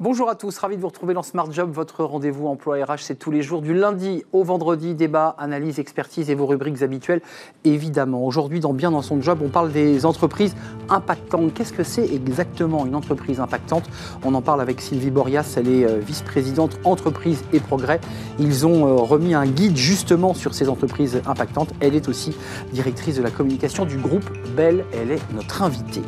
Bonjour à tous, ravi de vous retrouver dans Smart Job, votre rendez-vous emploi RH, c'est tous les jours du lundi au vendredi, débat, analyse, expertise et vos rubriques habituelles, évidemment. Aujourd'hui, dans Bien dans son job, on parle des entreprises impactantes. Qu'est-ce que c'est exactement une entreprise impactante? On en parle avec Sylvie Borias, elle est euh, vice-présidente entreprise et progrès. Ils ont euh, remis un guide justement sur ces entreprises impactantes. Elle est aussi directrice de la communication du groupe Bell, elle est notre invitée.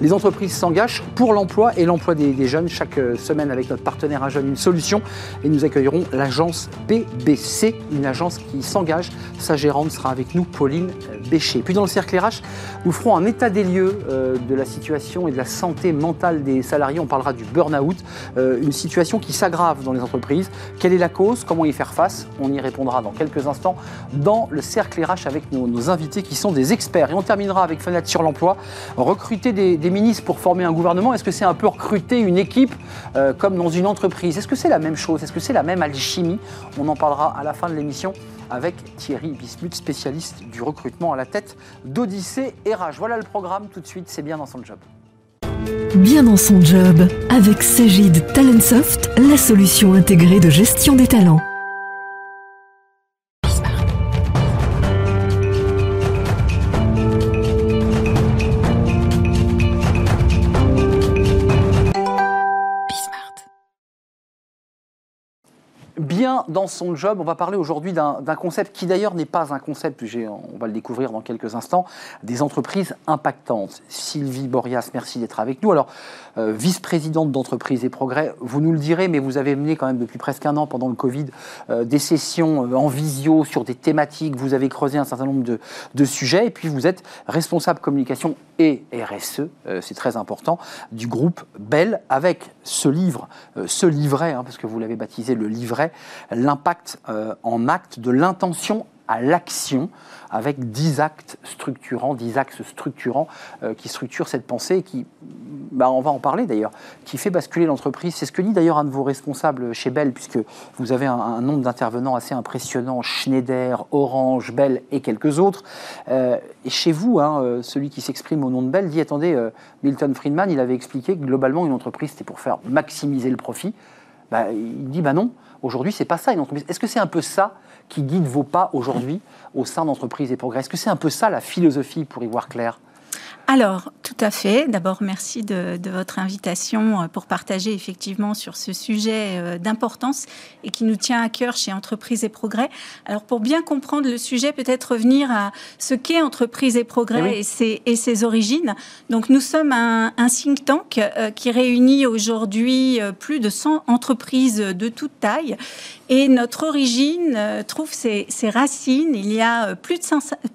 Les entreprises s'engagent pour l'emploi et l'emploi des, jeunes. Chaque euh, avec notre partenaire Un Jeune, une solution. Et nous accueillerons l'agence BBC, une agence qui s'engage. Sa gérante sera avec nous, Pauline Bécher. Puis dans le cercle RH, nous ferons un état des lieux euh, de la situation et de la santé mentale des salariés. On parlera du burn-out, euh, une situation qui s'aggrave dans les entreprises. Quelle est la cause? Comment y faire face? On y répondra dans quelques instants dans le cercle RH avec nos, invités qui sont des experts. Et on terminera avec Fenêtre sur l'emploi. Recruter des, des ministres pour former un gouvernement, est-ce que c'est un peu recruter une équipe euh, comme dans une entreprise Est-ce que c'est la même chose? Est-ce que c'est la même alchimie? On en parlera à la fin de l'émission avec Thierry Bismuth, spécialiste du recrutement à la tête d'Odyssée RH. Voilà le programme tout de suite, c'est bien dans son job. Bien dans son job, avec Sagid Talentsoft, la solution intégrée de gestion des talents. Dans son job. On va parler aujourd'hui d'un concept qui d'ailleurs n'est pas un concept, on va le découvrir dans quelques instants, des entreprises impactantes. Sylvie Borias, merci d'être avec nous. Alors, euh, vice-présidente d'entreprise et progrès, vous nous le direz, mais vous avez mené quand même depuis presque un an pendant le Covid euh, des sessions euh, en visio sur des thématiques, vous avez creusé un certain nombre de, sujets, et puis vous êtes responsable communication et RSE, c'est très important, du groupe Bell, avec ce livre, ce livret, hein, parce que vous l'avez baptisé le livret, l'impact euh, en acte de l'intention à l'action avec dix actes structurants, dix axes structurants euh, qui structurent cette pensée et qui, bah, on va en parler d'ailleurs, qui fait basculer l'entreprise. C'est ce que dit d'ailleurs un de vos responsables chez Bell, puisque vous avez un, nombre d'intervenants assez impressionnant, Schneider, Orange, Bell et quelques autres. Euh, et chez vous, hein, celui qui s'exprime au nom de Bell dit, attendez, Milton Friedman, il avait expliqué que globalement une entreprise, c'était pour faire maximiser le profit. Bah, il dit, bah non, Aujourd'hui, c'est pas ça une entreprise. Est-ce que c'est un peu ça qui guide vos pas aujourd'hui au sein d'entreprise et progrès? Est-ce que c'est un peu ça la philosophie pour y voir clair? Alors, tout à fait. D'abord, merci de, votre invitation euh, pour partager effectivement sur ce sujet euh, d'importance et qui nous tient à cœur chez Entreprise et Progrès. Alors, pour bien comprendre le sujet, peut-être revenir à ce qu'est Entreprise et Progrès eh et, ses, origines. Donc, nous sommes un, think tank euh, qui réunit aujourd'hui plus de 100 entreprises de toute taille et notre origine trouve ses, racines il y a plus de,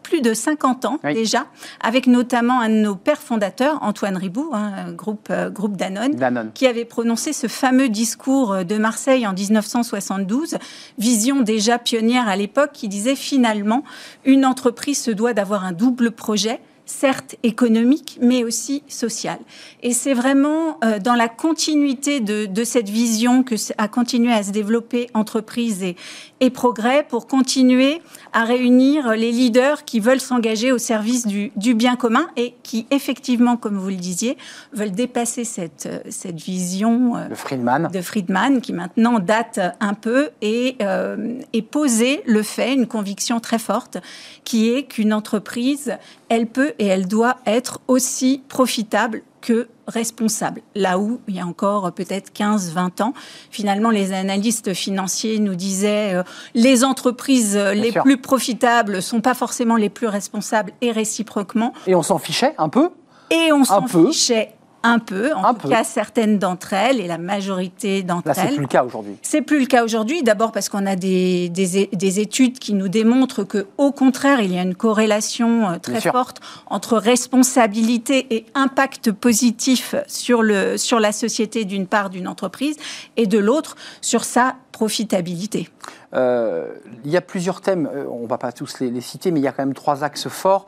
plus de 50 ans déjà, avec notamment un nos pères fondateurs, Antoine Ribou, hein, groupe, euh, groupe Danone, qui avait prononcé ce fameux discours de Marseille en 1972, vision déjà pionnière à l'époque, qui disait finalement, une entreprise se doit d'avoir un double projet certes économique, mais aussi sociale. Et c'est vraiment euh, dans la continuité de, de, cette vision que a continué à se développer entreprise et, et progrès pour continuer à réunir les leaders qui veulent s'engager au service du, du, bien commun et qui, effectivement, comme vous le disiez, veulent dépasser cette, cette vision de, Friedman. de Friedman, qui maintenant date un peu, et, euh, et poser le fait, une conviction très forte, qui est qu'une entreprise, elle peut et elle doit être aussi profitable que responsable. Là où, il y a encore peut-être 15-20 ans, finalement, les analystes financiers nous disaient euh, les entreprises les plus profitables sont pas forcément les plus responsables et réciproquement. Et on s'en fichait un peu? Et on s'en fichait un peu, en tout cas certaines d'entre elles et la majorité d'entre elles. Là, c'est plus le cas aujourd'hui. C'est plus le cas aujourd'hui. D'abord parce qu'on a des, des, études qui nous démontrent que, au contraire, il y a une corrélation euh, très forte entre responsabilité et impact positif sur le sur la société d'une part d'une entreprise et de l'autre sur sa profitabilité. Euh, il y a plusieurs thèmes, euh, on ne va pas tous les, citer, mais il y a quand même trois axes forts,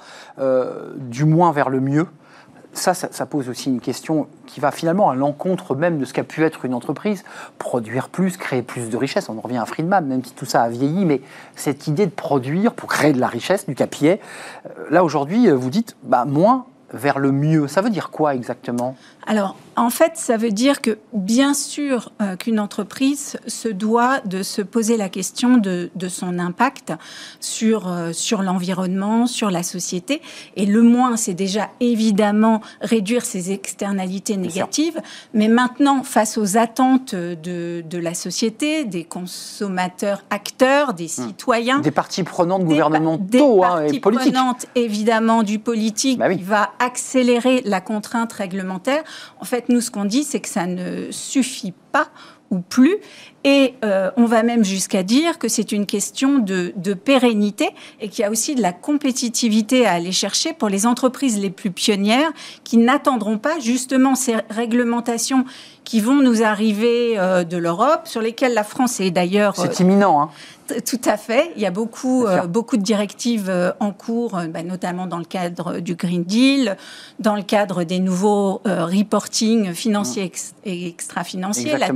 du moins vers le mieux ça, ça, pose aussi une question qui va finalement à l'encontre même de ce qu'a pu être une entreprise. Produire plus, créer plus de richesse. On en revient à Friedman, même si tout ça a vieilli, mais cette idée de produire pour créer de la richesse, du capier, euh, là aujourd'hui, vous dites, bah, moins, vers le mieux. Ça veut dire quoi exactement? Alors, en fait, ça veut dire que bien sûr euh, qu'une entreprise se doit de se poser la question de, son impact sur, euh, sur l'environnement, sur la société. Et le moins, c'est déjà évidemment réduire ses externalités négatives. Mais maintenant, face aux attentes de, de, la société, des consommateurs acteurs, des hmm. citoyens. Des parties prenantes gouvernementaux des, hein, et politiques. prenantes, évidemment, du politique bah qui va accélérer la contrainte réglementaire. En fait, nous, ce qu'on dit, c'est que ça ne suffit pas ou plus. Et euh, on va même jusqu'à dire que c'est une question de, pérennité et qu'il y a aussi de la compétitivité à aller chercher pour les entreprises les plus pionnières qui n'attendront pas justement ces réglementations qui vont nous arriver euh, de l'Europe, sur lesquelles la France est d'ailleurs... C'est imminent. Hein. Tout à fait. Il y a beaucoup, euh, beaucoup de directives euh, en cours, euh, bah, notamment dans le cadre du Green Deal, dans le cadre des nouveaux reporting financiers et extra-financiers, la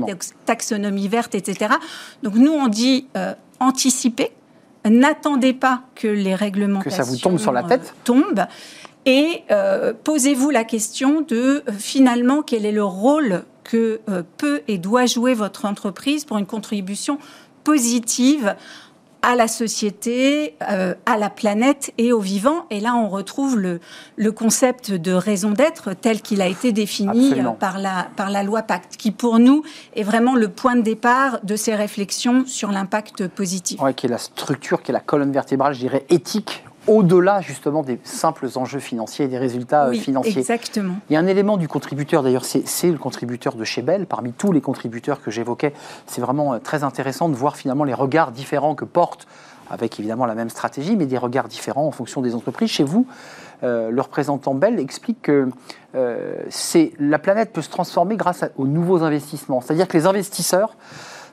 taxonomie verte, etc. Donc nous, on dit anticiper. N'attendez pas que les réglementations que ça vous tombe sur la tête tombent. Et posez-vous la question de finalement quel est le rôle que peut et doit jouer votre entreprise pour une contribution positive à la société, euh, à la planète et aux vivants. Et là, on retrouve le, le concept de raison d'être tel qu'il a été défini euh, par la, par la loi Pacte, qui pour nous est vraiment le point de départ de ces réflexions sur l'impact positif. Oui, qui est la structure, qui est la colonne vertébrale, je dirais, éthique au-delà justement des simples enjeux financiers et des résultats euh, oui, financiers. Exactement. Il y a un élément du contributeur, d'ailleurs, c'est le contributeur de chez Bell. Parmi tous les contributeurs que j'évoquais, c'est vraiment euh, très intéressant de voir finalement les regards différents que portent, avec évidemment la même stratégie, mais des regards différents en fonction des entreprises. Chez vous, euh, le représentant Bell explique que la planète peut se transformer grâce aux nouveaux investissements. C'est-à-dire que les investisseurs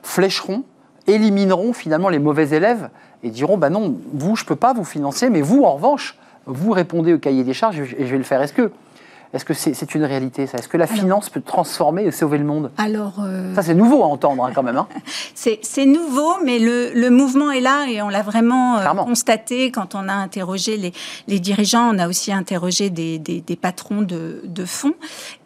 flécheront élimineront finalement les mauvais élèves et diront bah non, vous, je ne peux pas vous financer, mais vous, en revanche, vous répondez au cahier des charges et je vais le faire. Est-ce que est-ce que c'est une réalité ça? Est-ce que la finance peut transformer et sauver le monde? Alors, euh, ça c'est nouveau à entendre hein, quand même. Hein. c'est nouveau, mais le, mouvement est là et on l'a vraiment euh, constaté quand on a interrogé les, les, dirigeants. On a aussi interrogé des, des, des patrons de, de fonds.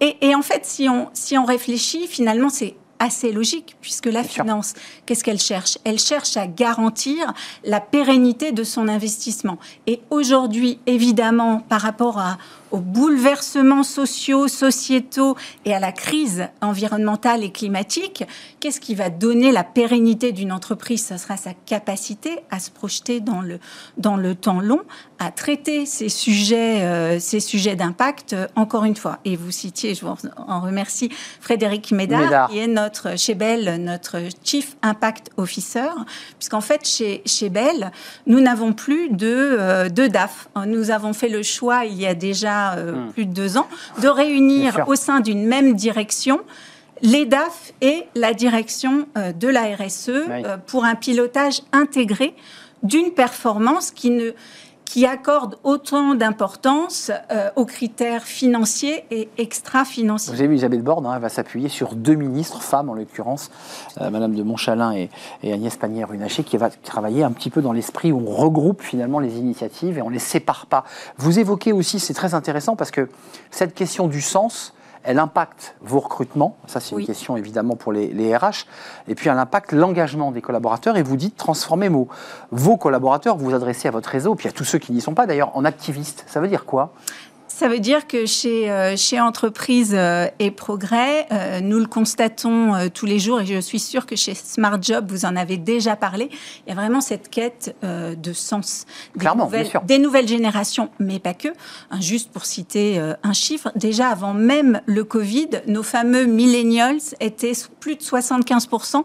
Et, et, en fait, si on, si on réfléchit, finalement, c'est assez logique, puisque la finance, qu'est-ce qu'elle cherche? Elle cherche à garantir la pérennité de son investissement. Et aujourd'hui, évidemment, par rapport à, aux bouleversements sociaux, sociétaux et à la crise environnementale et climatique, qu'est-ce qui va donner la pérennité d'une entreprise? Ce sera sa capacité à se projeter dans le, dans le temps long, à traiter ces sujets, euh, ces sujets d'impact, euh, encore une fois. Et vous citiez, je vous en remercie, Frédéric Médard, qui est notre, chez Bell, notre Chief Impact Officer, puisqu'en fait, chez, chez Bell, nous n'avons plus de, euh, de DAF. Nous avons fait le choix, il y a déjà euh, hmm. plus de deux ans, de réunir au sein d'une même direction les DAF et la direction euh, de la RSE euh, pour un pilotage intégré d'une performance qui ne qui accorde autant d'importance euh, aux critères financiers et extra-financiers. Vous avez vu Isabelle Borne, hein, elle va s'appuyer sur deux ministres, femmes en l'occurrence, euh, Madame de Montchalin et, Agnès Pannier-Runacher, qui va travailler un petit peu dans l'esprit où on regroupe finalement les initiatives et on ne les sépare pas. Vous évoquez aussi, c'est très intéressant parce que cette question du sens, elle impacte vos recrutements, ça c'est une question évidemment pour les, RH, et puis elle impacte l'engagement des collaborateurs, et vous dites transformer vos, vos collaborateurs, vous vous adressez à votre réseau, puis à tous ceux qui n'y sont pas d'ailleurs, en activistes. Ça veut dire quoi? Ça veut dire que chez, euh, chez Entreprise euh, et Progrès, euh, nous le constatons tous les jours et je suis sûre que chez Smart Job, vous en avez déjà parlé, il y a vraiment cette quête de sens. Des, Clairement, nouvelles, bien sûr. des nouvelles générations, mais pas que. Hein, juste pour citer un chiffre, déjà avant même le Covid, nos fameux millennials étaient plus de 75%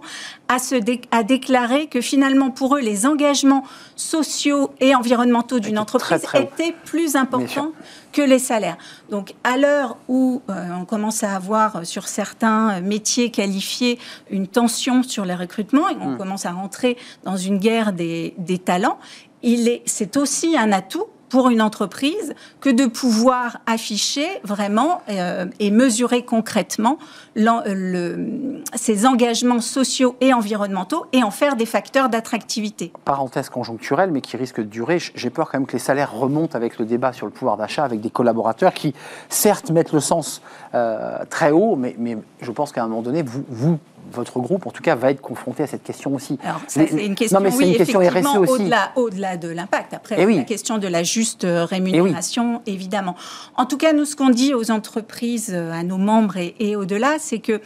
à, se à déclarer que finalement pour eux, les engagements sociaux et environnementaux d'une entreprise étaient plus importants que les salaires. Donc à l'heure où euh, on commence à avoir euh, sur certains métiers qualifiés une tension sur les recrutements et on hmm. commence à rentrer dans une guerre des, des talents, c'est aussi un atout pour une entreprise que de pouvoir afficher vraiment euh, et mesurer concrètement ses engagements sociaux et environnementaux et en faire des facteurs d'attractivité. Parenthèse conjoncturelle, mais qui risque de durer. J'ai peur quand même que les salaires remontent avec le débat sur le pouvoir d'achat, avec des collaborateurs qui, certes, mettent le sens euh, très haut, mais, mais je pense qu'à un moment donné, vous, vous votre groupe, en tout cas, va être confronté à cette question aussi. Alors, c'est une question, non, mais oui, une question RSE aussi. Au-delà, au-delà de l'impact. Après, eh la question de la juste euh, rémunération, eh évidemment. En tout cas, nous, ce qu'on dit aux entreprises, euh, à nos membres et, au-delà, c'est que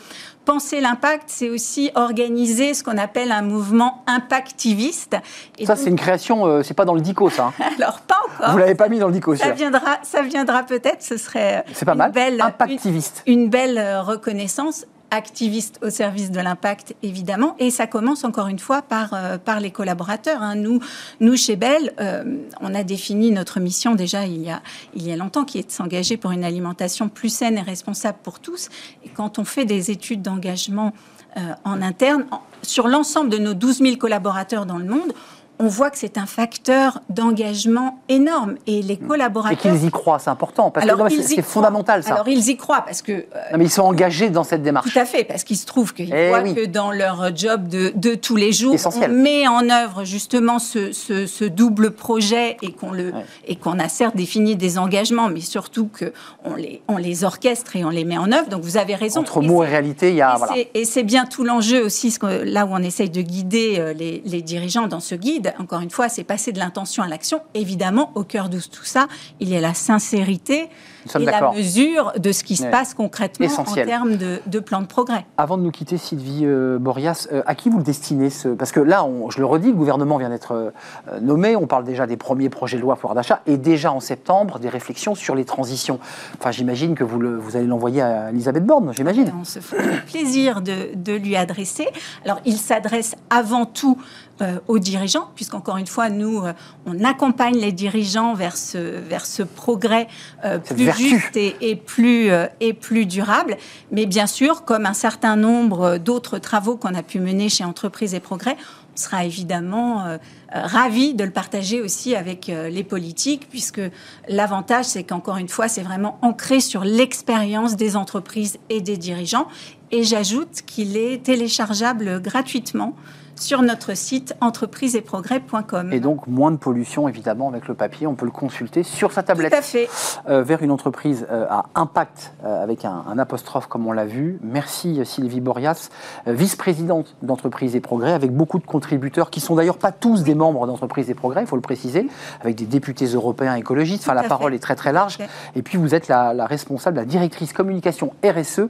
penser l'impact, c'est aussi organiser ce qu'on appelle un mouvement impactiviste. Et ça, c'est une création, euh, c'est pas dans le DICO, ça. Hein. Alors, pas encore. Vous l'avez pas mis dans le DICO, ça. viendra, ça viendra peut-être. Ce serait. C'est pas mal. Belle, impactiviste. Une, une belle reconnaissance activiste au service de l'impact, évidemment. Et ça commence encore une fois par, euh, par les collaborateurs. Hein. Nous, nous, chez Bell, euh, on a défini notre mission déjà il y a, il y a longtemps, qui est de s'engager pour une alimentation plus saine et responsable pour tous. Et quand on fait des études d'engagement euh, en interne, sur l'ensemble de nos 12 000 collaborateurs dans le monde, on voit que c'est un facteur d'engagement énorme et les collaborateurs. Et qu'ils y croient, c'est important parce que c'est fondamental ça. Alors ils y croient parce que. Euh, non, mais ils sont engagés dans cette démarche. Tout à fait, parce qu'il se trouve qu'ils eh voient que dans leur job de, de tous les jours, on met en œuvre justement ce, ce, double projet et qu'on le et qu'on a certes défini des engagements, mais surtout que on les on les orchestre et on les met en œuvre. Donc vous avez raison. Entre mots et réalité, il y a. Et c'est bien tout l'enjeu aussi, là où on essaye de guider euh, les, les dirigeants dans ce guide encore une fois, c'est passer de l'intention à l'action. Évidemment, au cœur de tout ça, il y a la sincérité et la mesure de ce qui se passe concrètement en termes de, plan de progrès. Avant de nous quitter, Sylvie euh, Borias, euh, à qui vous le destinez ce... Parce que là, je le redis, le gouvernement vient d'être euh, nommé, on parle déjà des premiers projets de loi pouvoir d'achat, et déjà en septembre, des réflexions sur les transitions. Enfin, j'imagine que vous, le, vous allez l'envoyer à Elisabeth Borne, j'imagine. On se fait plaisir de, de lui adresser. Alors, il s'adresse avant tout euh, aux dirigeants, puisqu'encore une fois, nous, euh, on accompagne les dirigeants vers ce, vers ce progrès euh, plus juste et, plus, et plus durable. Mais bien sûr, comme un certain nombre d'autres travaux qu'on a pu mener chez Entreprises et Progrès, on sera évidemment ravis de le partager aussi avec les politiques, puisque l'avantage, c'est qu'encore une fois, c'est vraiment ancré sur l'expérience des entreprises et des dirigeants. Et j'ajoute qu'il est téléchargeable gratuitement sur notre site entrepriseetprogrès.com. Et donc moins de pollution évidemment avec le papier, on peut le consulter sur sa tablette. Tout à fait. Euh, vers une entreprise euh, à impact euh, avec un, apostrophe comme on l'a vu. Merci Sylvie Borias, vice-présidente d'Entreprise et Progrès, avec beaucoup de contributeurs qui sont d'ailleurs pas tous des membres d'Entreprise et Progrès, il faut le préciser, avec des députés européens écologistes. Enfin, la parole est très très large. Et puis vous êtes la, responsable, la directrice communication RSE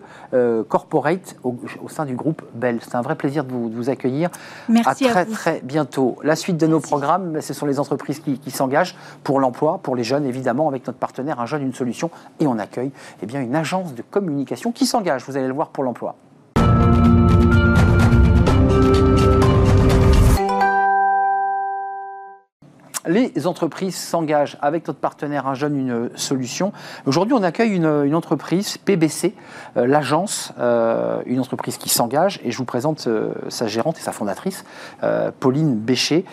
corporate au, sein du groupe Bell. C'est un vrai plaisir de vous, de vous accueillir. Merci à très très bientôt. La suite de nos programmes, ce sont les entreprises qui, s'engagent pour l'emploi, pour les jeunes évidemment, avec notre partenaire Un jeune, une solution. Et on accueille eh bien, une agence de communication qui s'engage, vous allez le voir, pour l'emploi. Les entreprises s'engagent avec notre partenaire Un Jeune, une solution. Aujourd'hui, on accueille une, entreprise, PBC, euh, l'agence, euh, une entreprise qui s'engage, et je vous présente euh, sa gérante et sa fondatrice, Pauline Bécher.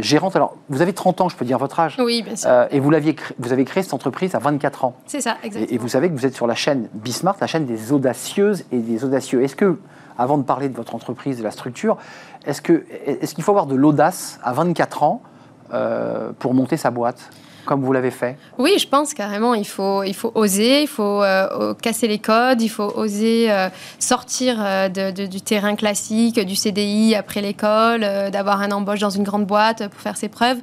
gérante, alors, vous avez 30 ans, je peux dire votre âge Oui, bien sûr. et vous, l'aviez vous avez créé cette entreprise à 24 ans. C'est ça, exactement. Et, vous savez que vous êtes sur la chaîne Bismart, la chaîne des audacieuses et des audacieux. Est-ce que, avant de parler de votre entreprise, de la structure, est-ce qu'il est faut avoir de l'audace à 24 ans euh, pour monter sa boîte comme vous l'avez fait? Oui, je pense carrément. Il faut, il faut oser, il faut euh, casser les codes, il faut oser euh, sortir du terrain classique, du CDI après l'école, d'avoir un embauche dans une grande boîte pour faire ses preuves.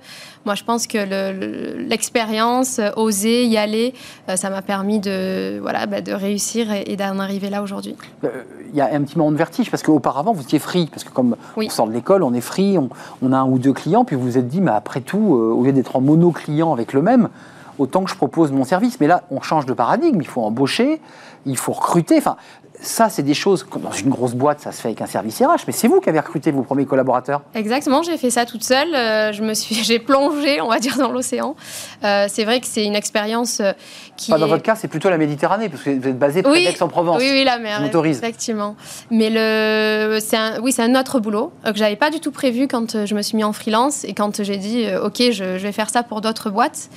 Moi, je pense que l'expérience, euh, oser y aller, euh, ça m'a permis de, voilà, bah, de réussir et, d'en arriver là aujourd'hui. Euh, il y a un petit moment de vertige parce qu'auparavant, vous étiez free. Parce que comme on sort de l'école, on est free, on, a un ou deux clients, puis vous vous êtes dit, mais après tout, au lieu d'être en mono-client avec le même, autant que je propose mon service. Mais là, on change de paradigme. Il faut embaucher, il faut recruter. Enfin, ça, c'est des choses, dans une grosse boîte, ça se fait avec un service RH, mais c'est vous qui avez recruté vos premiers collaborateurs. Exactement, j'ai fait ça toute seule. Euh, je me suis, j'ai plongé, on va dire, dans l'océan. Euh, c'est vrai que c'est une expérience euh, qui. dans votre cas, c'est plutôt la Méditerranée, parce que vous êtes basé près oui, d'Aix-en-Provence. Oui, oui, la mer. M'autorise. Effectivement. Mais le, c'est un, oui, c'est un autre boulot que j'avais pas du tout prévu quand je me suis mis en freelance et quand j'ai dit, ok, je, je vais faire ça pour d'autres boîtes.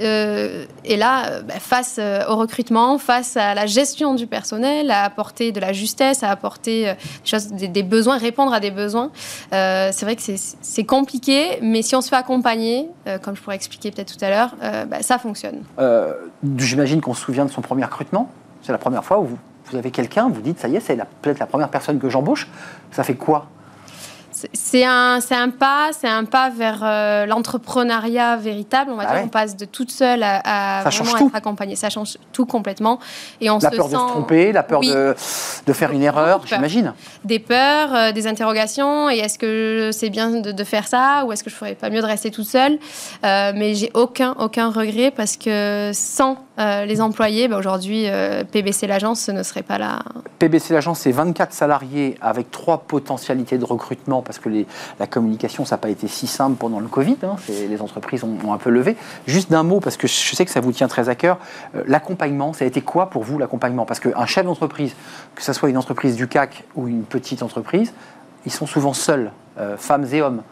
Euh, et là, euh, bah, face euh, au recrutement, face à la gestion du personnel, à apporter de la justesse, à apporter des, besoins, répondre à des besoins, c'est vrai que c'est compliqué, mais si on se fait accompagner, comme je pourrais expliquer peut-être tout à l'heure, bah, ça fonctionne. J'imagine qu'on se souvient de son premier recrutement. C'est la première fois où vous, vous avez quelqu'un, vous dites, ça y est, c'est peut-être la première personne que j'embauche. Ça fait quoi c'est un, un pas, c'est un pas vers euh, l'entrepreneuriat véritable. On va ah dire, on passe de toute seule à, vraiment être accompagnée. Ça change tout complètement. Et on la peur de se tromper, la peur de, de, faire une erreur, j'imagine. Des peurs, euh, des interrogations. Et est-ce que c'est bien de, faire ça ou est-ce que je ferais pas mieux de rester toute seule? Euh, Mais j'ai aucun, aucun regret parce que sans les employés, bah, aujourd'hui, PBC l'agence ce ne serait pas là. PBC l'agence, c'est 24 salariés avec trois potentialités de recrutement parce que la communication, ça n'a pas été si simple pendant le Covid. Hein, les entreprises ont, un peu levé. Juste d'un mot, parce que je sais que ça vous tient très à cœur, euh, l'accompagnement, ça a été quoi pour vous l'accompagnement? Parce qu'un chef d'entreprise, que ce soit une entreprise du CAC ou une petite entreprise, ils sont souvent seuls, euh, femmes et hommes.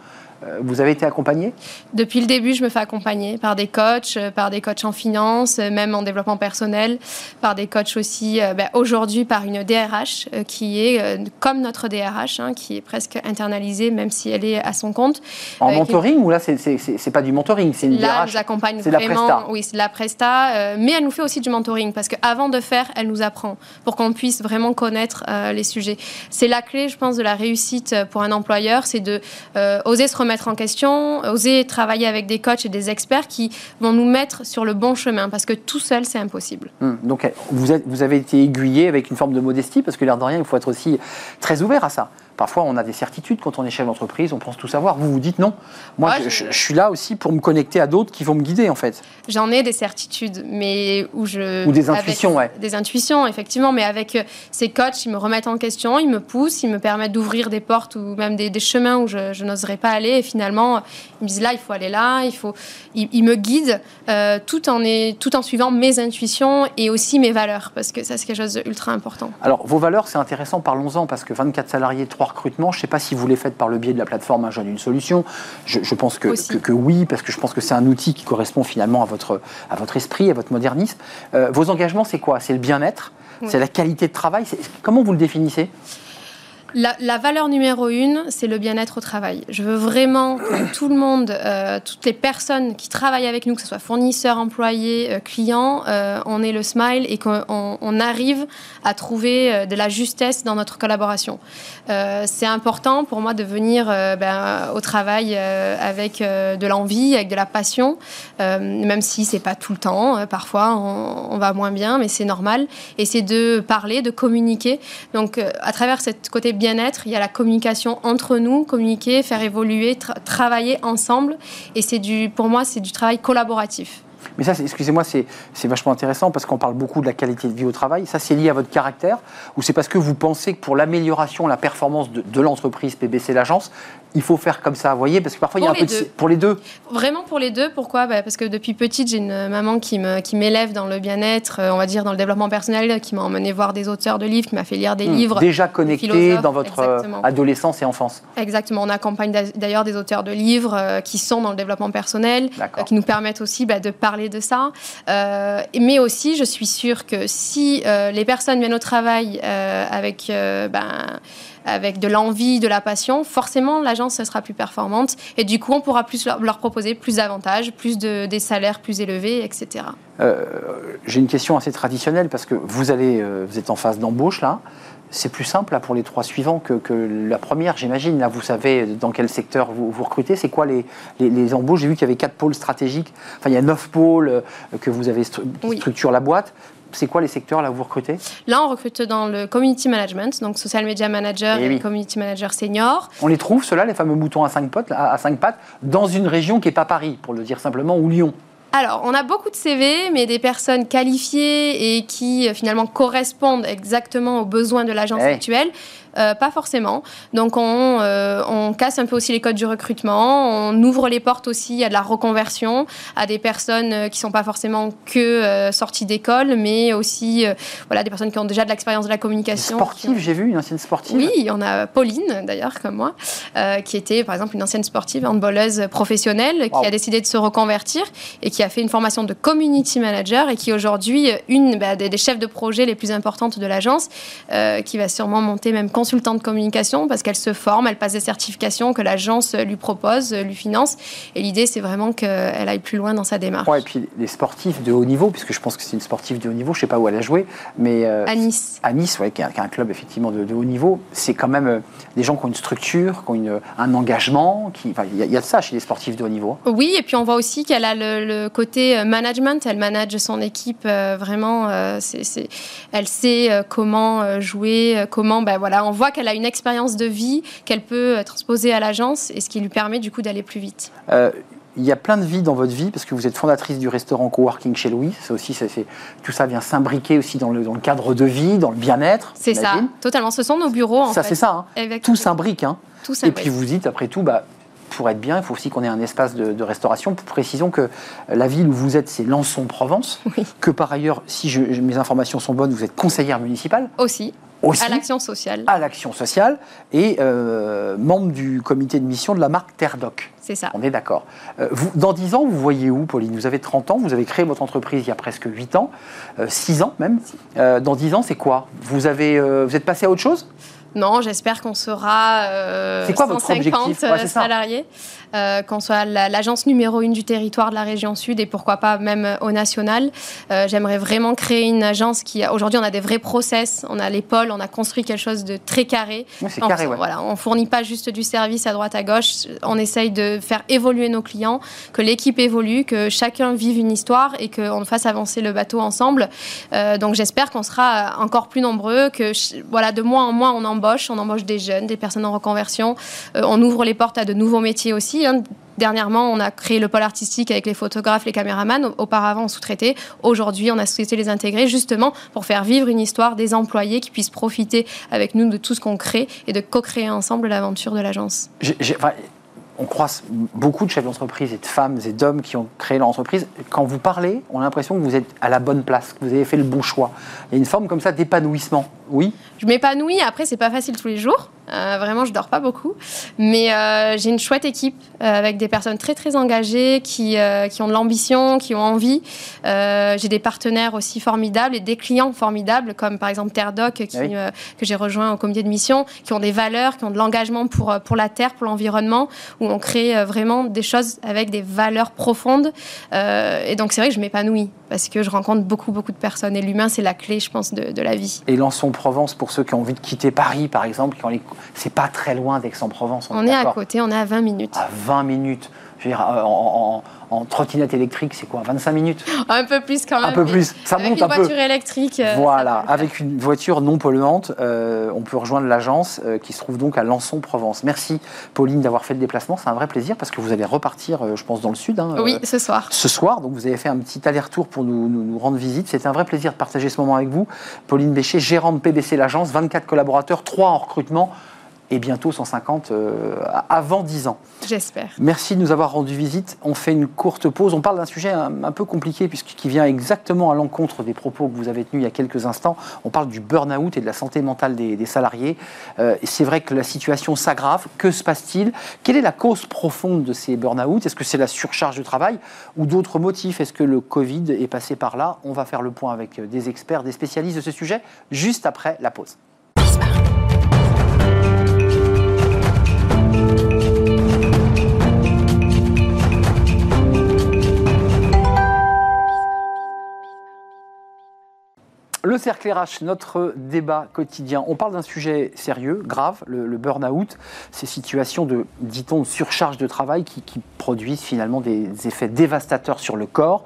Euh, vous avez été accompagné? Depuis le début, je me fais accompagner par des coachs, euh, par des coachs en finance, euh, même en développement personnel, par des coachs aussi, ben, aujourd'hui par une DRH qui est comme notre DRH, hein, qui est presque internalisée, même si elle est à son compte. En mentoring ou là, c'est pas du mentoring, c'est une là, DRH Là, accompagne vraiment. La presta. Oui, c'est la presta, mais elle nous fait aussi du mentoring parce qu'avant de faire, elle nous apprend pour qu'on puisse vraiment connaître les sujets. C'est la clé, je pense, de la réussite pour un employeur, c'est de oser se remettre mettre en question, oser travailler avec des coachs et des experts qui vont nous mettre sur le bon chemin, parce que tout seul, c'est impossible. Hum, donc, vous, êtes, vous avez été aiguillé avec une forme de modestie, parce que l'air de rien, il faut être aussi très ouvert à ça. Parfois, on a des certitudes quand on est chef d'entreprise, on pense tout savoir. Vous vous dites non. Moi, je, suis là aussi pour me connecter à d'autres qui vont me guider, en fait. J'en ai des certitudes, mais où je. Ou des intuitions, ouais. Des intuitions, effectivement, mais avec euh, ces coachs, ils me remettent en question, ils me poussent, ils me permettent d'ouvrir des portes ou même des, chemins où je, n'oserais pas aller. Et finalement, ils me disent là, il faut aller là, il faut. Ils, me guident euh, tout, en est, tout en suivant mes intuitions et aussi mes valeurs, parce que ça, c'est quelque chose d'ultra important. Alors, vos valeurs, c'est intéressant, parlons-en, parce que 24 salariés, 3 recrutement. Je ne sais pas si vous les faites par le biais de la plateforme Un jeune, une solution. Je, pense que, que, oui, parce que je pense que c'est un outil qui correspond finalement à votre, à votre esprit, à votre modernisme. Euh, vos engagements, c'est quoi? C'est le bien-être? C'est la qualité de travail? Comment vous le définissez? La, valeur numéro une, c'est le bien-être au travail. Je veux vraiment que tout le monde, euh, toutes les personnes qui travaillent avec nous, que ce soit fournisseurs, employés, euh, clients, euh, on ait le smile et qu'on on arrive à trouver de la justesse dans notre collaboration. c'est important pour moi de venir ben, au travail avec de l'envie, avec de la passion, même si c'est pas tout le temps. parfois, on, on, va moins bien, mais c'est normal. Et c'est de parler, de communiquer. Donc, à travers cette côté bien-être, il y a la communication entre nous, communiquer, faire évoluer, travailler ensemble. Et c'est du, pour moi, c'est du travail collaboratif. Mais ça, excusez-moi, c'est vachement intéressant parce qu'on parle beaucoup de la qualité de vie au travail. Ça, c'est lié à votre caractère ou c'est parce que vous pensez que pour l'amélioration, la performance de, de l'entreprise PBC l'agence, il faut faire comme ça, vous voyez? Parce que parfois, il y a un peu de... Pour les deux Vraiment pour les deux. Pourquoi? Bah, Parce que depuis petite, j'ai une maman qui m'élève qui dans le bien-être, euh, on va dire dans le développement personnel, qui m'a emmené voir des auteurs de livres, qui m'a fait lire des hmm. livres. Déjà connecté dans votre euh, adolescence et enfance. Exactement. On accompagne d'ailleurs des auteurs de livres euh, qui sont dans le développement personnel, qui nous permettent aussi bah, de parler de ça. mais aussi, je suis sûre que si les personnes viennent au travail avec... Ben, avec de l'envie, de la passion, forcément l'agence sera plus performante et du coup on pourra plus leur, proposer plus d'avantages, plus de, des salaires plus élevés, etc. Euh, j'ai une question assez traditionnelle parce que vous allez, euh, vous êtes en phase d'embauche là. C'est plus simple là, pour les trois suivants que, que la première, j'imagine. Là, vous savez dans quel secteur vous, vous recrutez. C'est quoi les, les, embauches? J'ai vu qu'il y avait quatre pôles stratégiques. Enfin, il y a neuf pôles euh, que vous avez qui structurent la boîte. C'est quoi les secteurs là où vous recrutez? Là, on recrute dans le community management, donc social media manager eh et, community manager senior. On les trouve, ceux-là, les fameux moutons à 5 pattes, à, cinq pattes, dans une région qui n'est pas Paris, pour le dire simplement, ou Lyon alors, on a beaucoup de CV, mais des personnes qualifiées et qui euh, finalement correspondent exactement aux besoins de l'agence actuelle. Euh, pas forcément. Donc euh, on, casse un peu aussi les codes du recrutement, on ouvre les portes aussi à de la reconversion, à des personnes euh, qui sont pas forcément que sorties d'école, mais aussi voilà des personnes qui ont déjà de l'expérience de la communication. Sportive, j'ai vu une ancienne sportive. Oui, on a Pauline d'ailleurs comme moi, qui était par exemple une ancienne sportive handballeuse professionnelle, qui a décidé de se reconvertir et qui a fait une formation de community manager et qui est aujourd'hui une bah, des, chefs de projet les plus importantes de l'agence, qui va sûrement monter même consultante de communication parce qu'elle se forme, elle passe des certifications que l'agence lui propose, lui finance. Et l'idée, c'est vraiment qu'elle aille plus loin dans sa démarche. Ouais, et puis les sportifs de haut niveau, puisque je pense que c'est une sportive de haut niveau, je ne sais pas où elle a joué, mais. Euh, à Nice. À Nice, ouais, qui, est un club effectivement de, haut niveau. C'est quand même euh, des gens qui ont une structure, qui ont une, un engagement. Il y, y, a de ça chez les sportifs de haut niveau. Oui, et puis on voit aussi qu'elle a le, côté euh, management. Elle manage son équipe vraiment. c'est elle sait comment jouer, comment. Ben voilà, on voit qu'elle a une expérience de vie qu'elle peut euh, transposer à l'agence et ce qui lui permet du coup d'aller plus vite. Euh, il y a plein de vie dans votre vie parce que vous êtes fondatrice du restaurant coworking chez Louis. Ça aussi, ça tout ça vient s'imbriquer aussi dans le, dans le, cadre de vie, dans le bien-être. C'est ça, totalement. Ce sont nos bureaux. En ça, c'est ça. Hein. Tout s'imbrique. Hein. Et puis vous dites, après tout, bah, pour être bien, il faut aussi qu'on ait un espace de, restauration. Précisons que la ville où vous êtes, c'est Lançon-Provence. Que par ailleurs, si mes informations sont bonnes, vous êtes conseillère municipale. Aussi à l'action sociale. À l'action sociale et euh, membre du comité de mission de la marque Terdoc. C'est ça. On est d'accord. Euh, dans 10 ans, vous voyez où, Pauline? Vous avez 30 ans, vous avez créé votre entreprise il y a presque 8 ans, 6 euh, ans même. dans 10 ans, c'est quoi? Vous, avez, vous êtes passé à autre chose? Non, j'espère qu'on sera euh, quoi, 150 salariés, euh, qu'on soit l'agence numéro une du territoire de la région sud et pourquoi pas même au national. Euh, j'aimerais vraiment créer une agence qui, aujourd'hui, on a des vrais process, on a les pôles, on a construit quelque chose de très carré. c'est carré, ouais. Voilà, on fournit pas juste du service à droite à gauche, on essaye de faire évoluer nos clients, que l'équipe évolue, que chacun vive une histoire et qu'on fasse avancer le bateau ensemble. Euh, donc j'espère qu'on sera encore plus nombreux, que voilà, de mois en mois on en on embauche des jeunes, des personnes en reconversion. Euh, on ouvre les portes à de nouveaux métiers aussi. Hein. Dernièrement, on a créé le pôle artistique avec les photographes, les caméramans. Auparavant, on sous-traitait. Aujourd'hui, on a souhaité les intégrer justement pour faire vivre une histoire des employés qui puissent profiter avec nous de tout ce qu'on crée et de co-créer ensemble l'aventure de l'agence on croise beaucoup de chefs d'entreprise et de femmes et d'hommes qui ont créé leur entreprise. Quand vous parlez, on a l'impression que vous êtes à la bonne place, que vous avez fait le bon choix. Il y a une forme comme ça d'épanouissement. Oui Je m'épanouis. Après, c'est pas facile tous les jours. Euh, vraiment, je dors pas beaucoup. Mais euh, j'ai une chouette équipe euh, avec des personnes très, très engagées qui, qui ont de l'ambition, qui ont envie. j'ai des partenaires aussi formidables et des clients formidables, comme par exemple Terdoc, qui, que j'ai rejoint au comité de mission, qui ont des valeurs, qui ont de l'engagement pour, pour la terre, pour l'environnement, où on crée vraiment des choses avec des valeurs profondes. et donc, c'est vrai que je m'épanouis parce que je rencontre beaucoup, beaucoup de personnes. Et l'humain, c'est la clé, je pense, de, de la vie. Et Lançon-Provence, pour ceux qui ont envie de quitter Paris, par exemple, qui ont les c'est pas très loin d'Aix-en-Provence. On, est, à côté, on est à 20 minutes. À 20 minutes. Je veux dire, euh, en, en trottinette électrique, c'est quoi 25 minutes Un peu plus quand même. Un peu plus. Ça monte un peu. Avec une voiture électrique. Euh, voilà, avec une voiture non polluante, euh, on peut rejoindre l'agence qui se trouve donc à Lançon-Provence. Merci Pauline d'avoir fait le déplacement. C'est un vrai plaisir parce que vous allez repartir, je pense, dans le sud. Hein, oui, ce soir. Ce soir, donc vous avez fait un petit aller-retour pour nous, nous, rendre visite. C'était un vrai plaisir de partager ce moment avec vous. Pauline Bécher, gérante PBC l'agence, 24 collaborateurs, 3 en recrutement et bientôt 150 euh, avant 10 ans. J'espère. Merci de nous avoir rendu visite. On fait une courte pause. On parle d'un sujet un, peu compliqué puisqu'il vient exactement à l'encontre des propos que vous avez tenus il y a quelques instants. On parle du burn-out et de la santé mentale des, salariés. Euh, c'est vrai que la situation s'aggrave. Que se passe-t-il? Quelle est la cause profonde de ces burn-out? Est-ce que c'est la surcharge de travail ou d'autres motifs? Est-ce que le Covid est passé par là? On va faire le point avec des experts, des spécialistes de ce sujet juste après la pause. Le cercle RH, notre débat quotidien. On parle d'un sujet sérieux, grave, le, burn-out, ces situations de, dit-on, surcharge de travail qui, produisent finalement des effets dévastateurs sur le corps,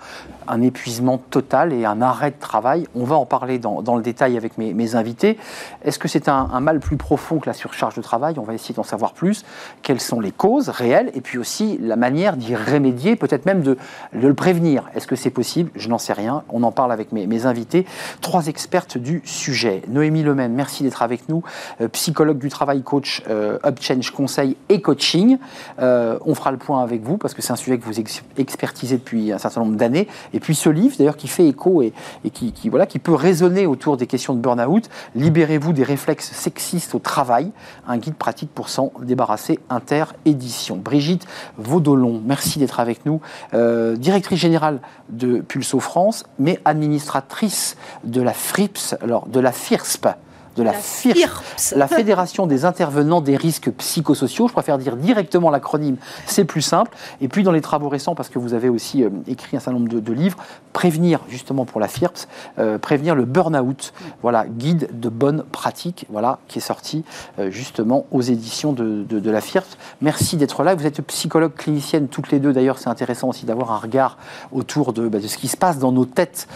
un épuisement total et un arrêt de travail. On va en parler dans, le détail avec mes, invités. Est-ce que c'est un, mal plus profond que la surcharge de travail? On va essayer d'en savoir plus. Quelles sont les causes réelles et puis aussi la manière d'y remédier, peut-être même de, le prévenir? Est-ce que c'est possible? Je n'en sais rien. On en parle avec mes, mes invités. Trois experte du sujet. Noémie Lemaine, merci d'être avec nous, euh, psychologue du travail, coach euh, UpChange Conseil et Coaching. Euh, on fera le point avec vous parce que c'est un sujet que vous expertisez depuis un certain nombre d'années. Et puis ce livre, d'ailleurs, qui fait écho et, qui, voilà, qui peut résonner autour des questions de burn-out, Libérez-vous des réflexes sexistes au travail, un guide pratique pour s'en débarrasser, inter-édition. Brigitte Vaudolon, merci d'être avec nous, directrice générale de Pulso France, mais administratrice de la FRIPS, alors de la FIRSP, de la, FIRPS, la Fédération des intervenants des risques psychosociaux. Je préfère dire directement l'acronyme, c'est plus simple. Et puis dans les travaux récents, parce que vous avez aussi euh, écrit un certain nombre de, livres, prévenir justement pour la FIRPS, euh, prévenir le burn-out. Voilà, guide de bonnes pratiques, voilà, qui est sorti euh, justement aux éditions de, de, la FIRPS. Merci d'être là. Vous êtes psychologue clinicienne toutes les deux. D'ailleurs, c'est intéressant aussi d'avoir un regard autour de, bah, de, ce qui se passe dans nos têtes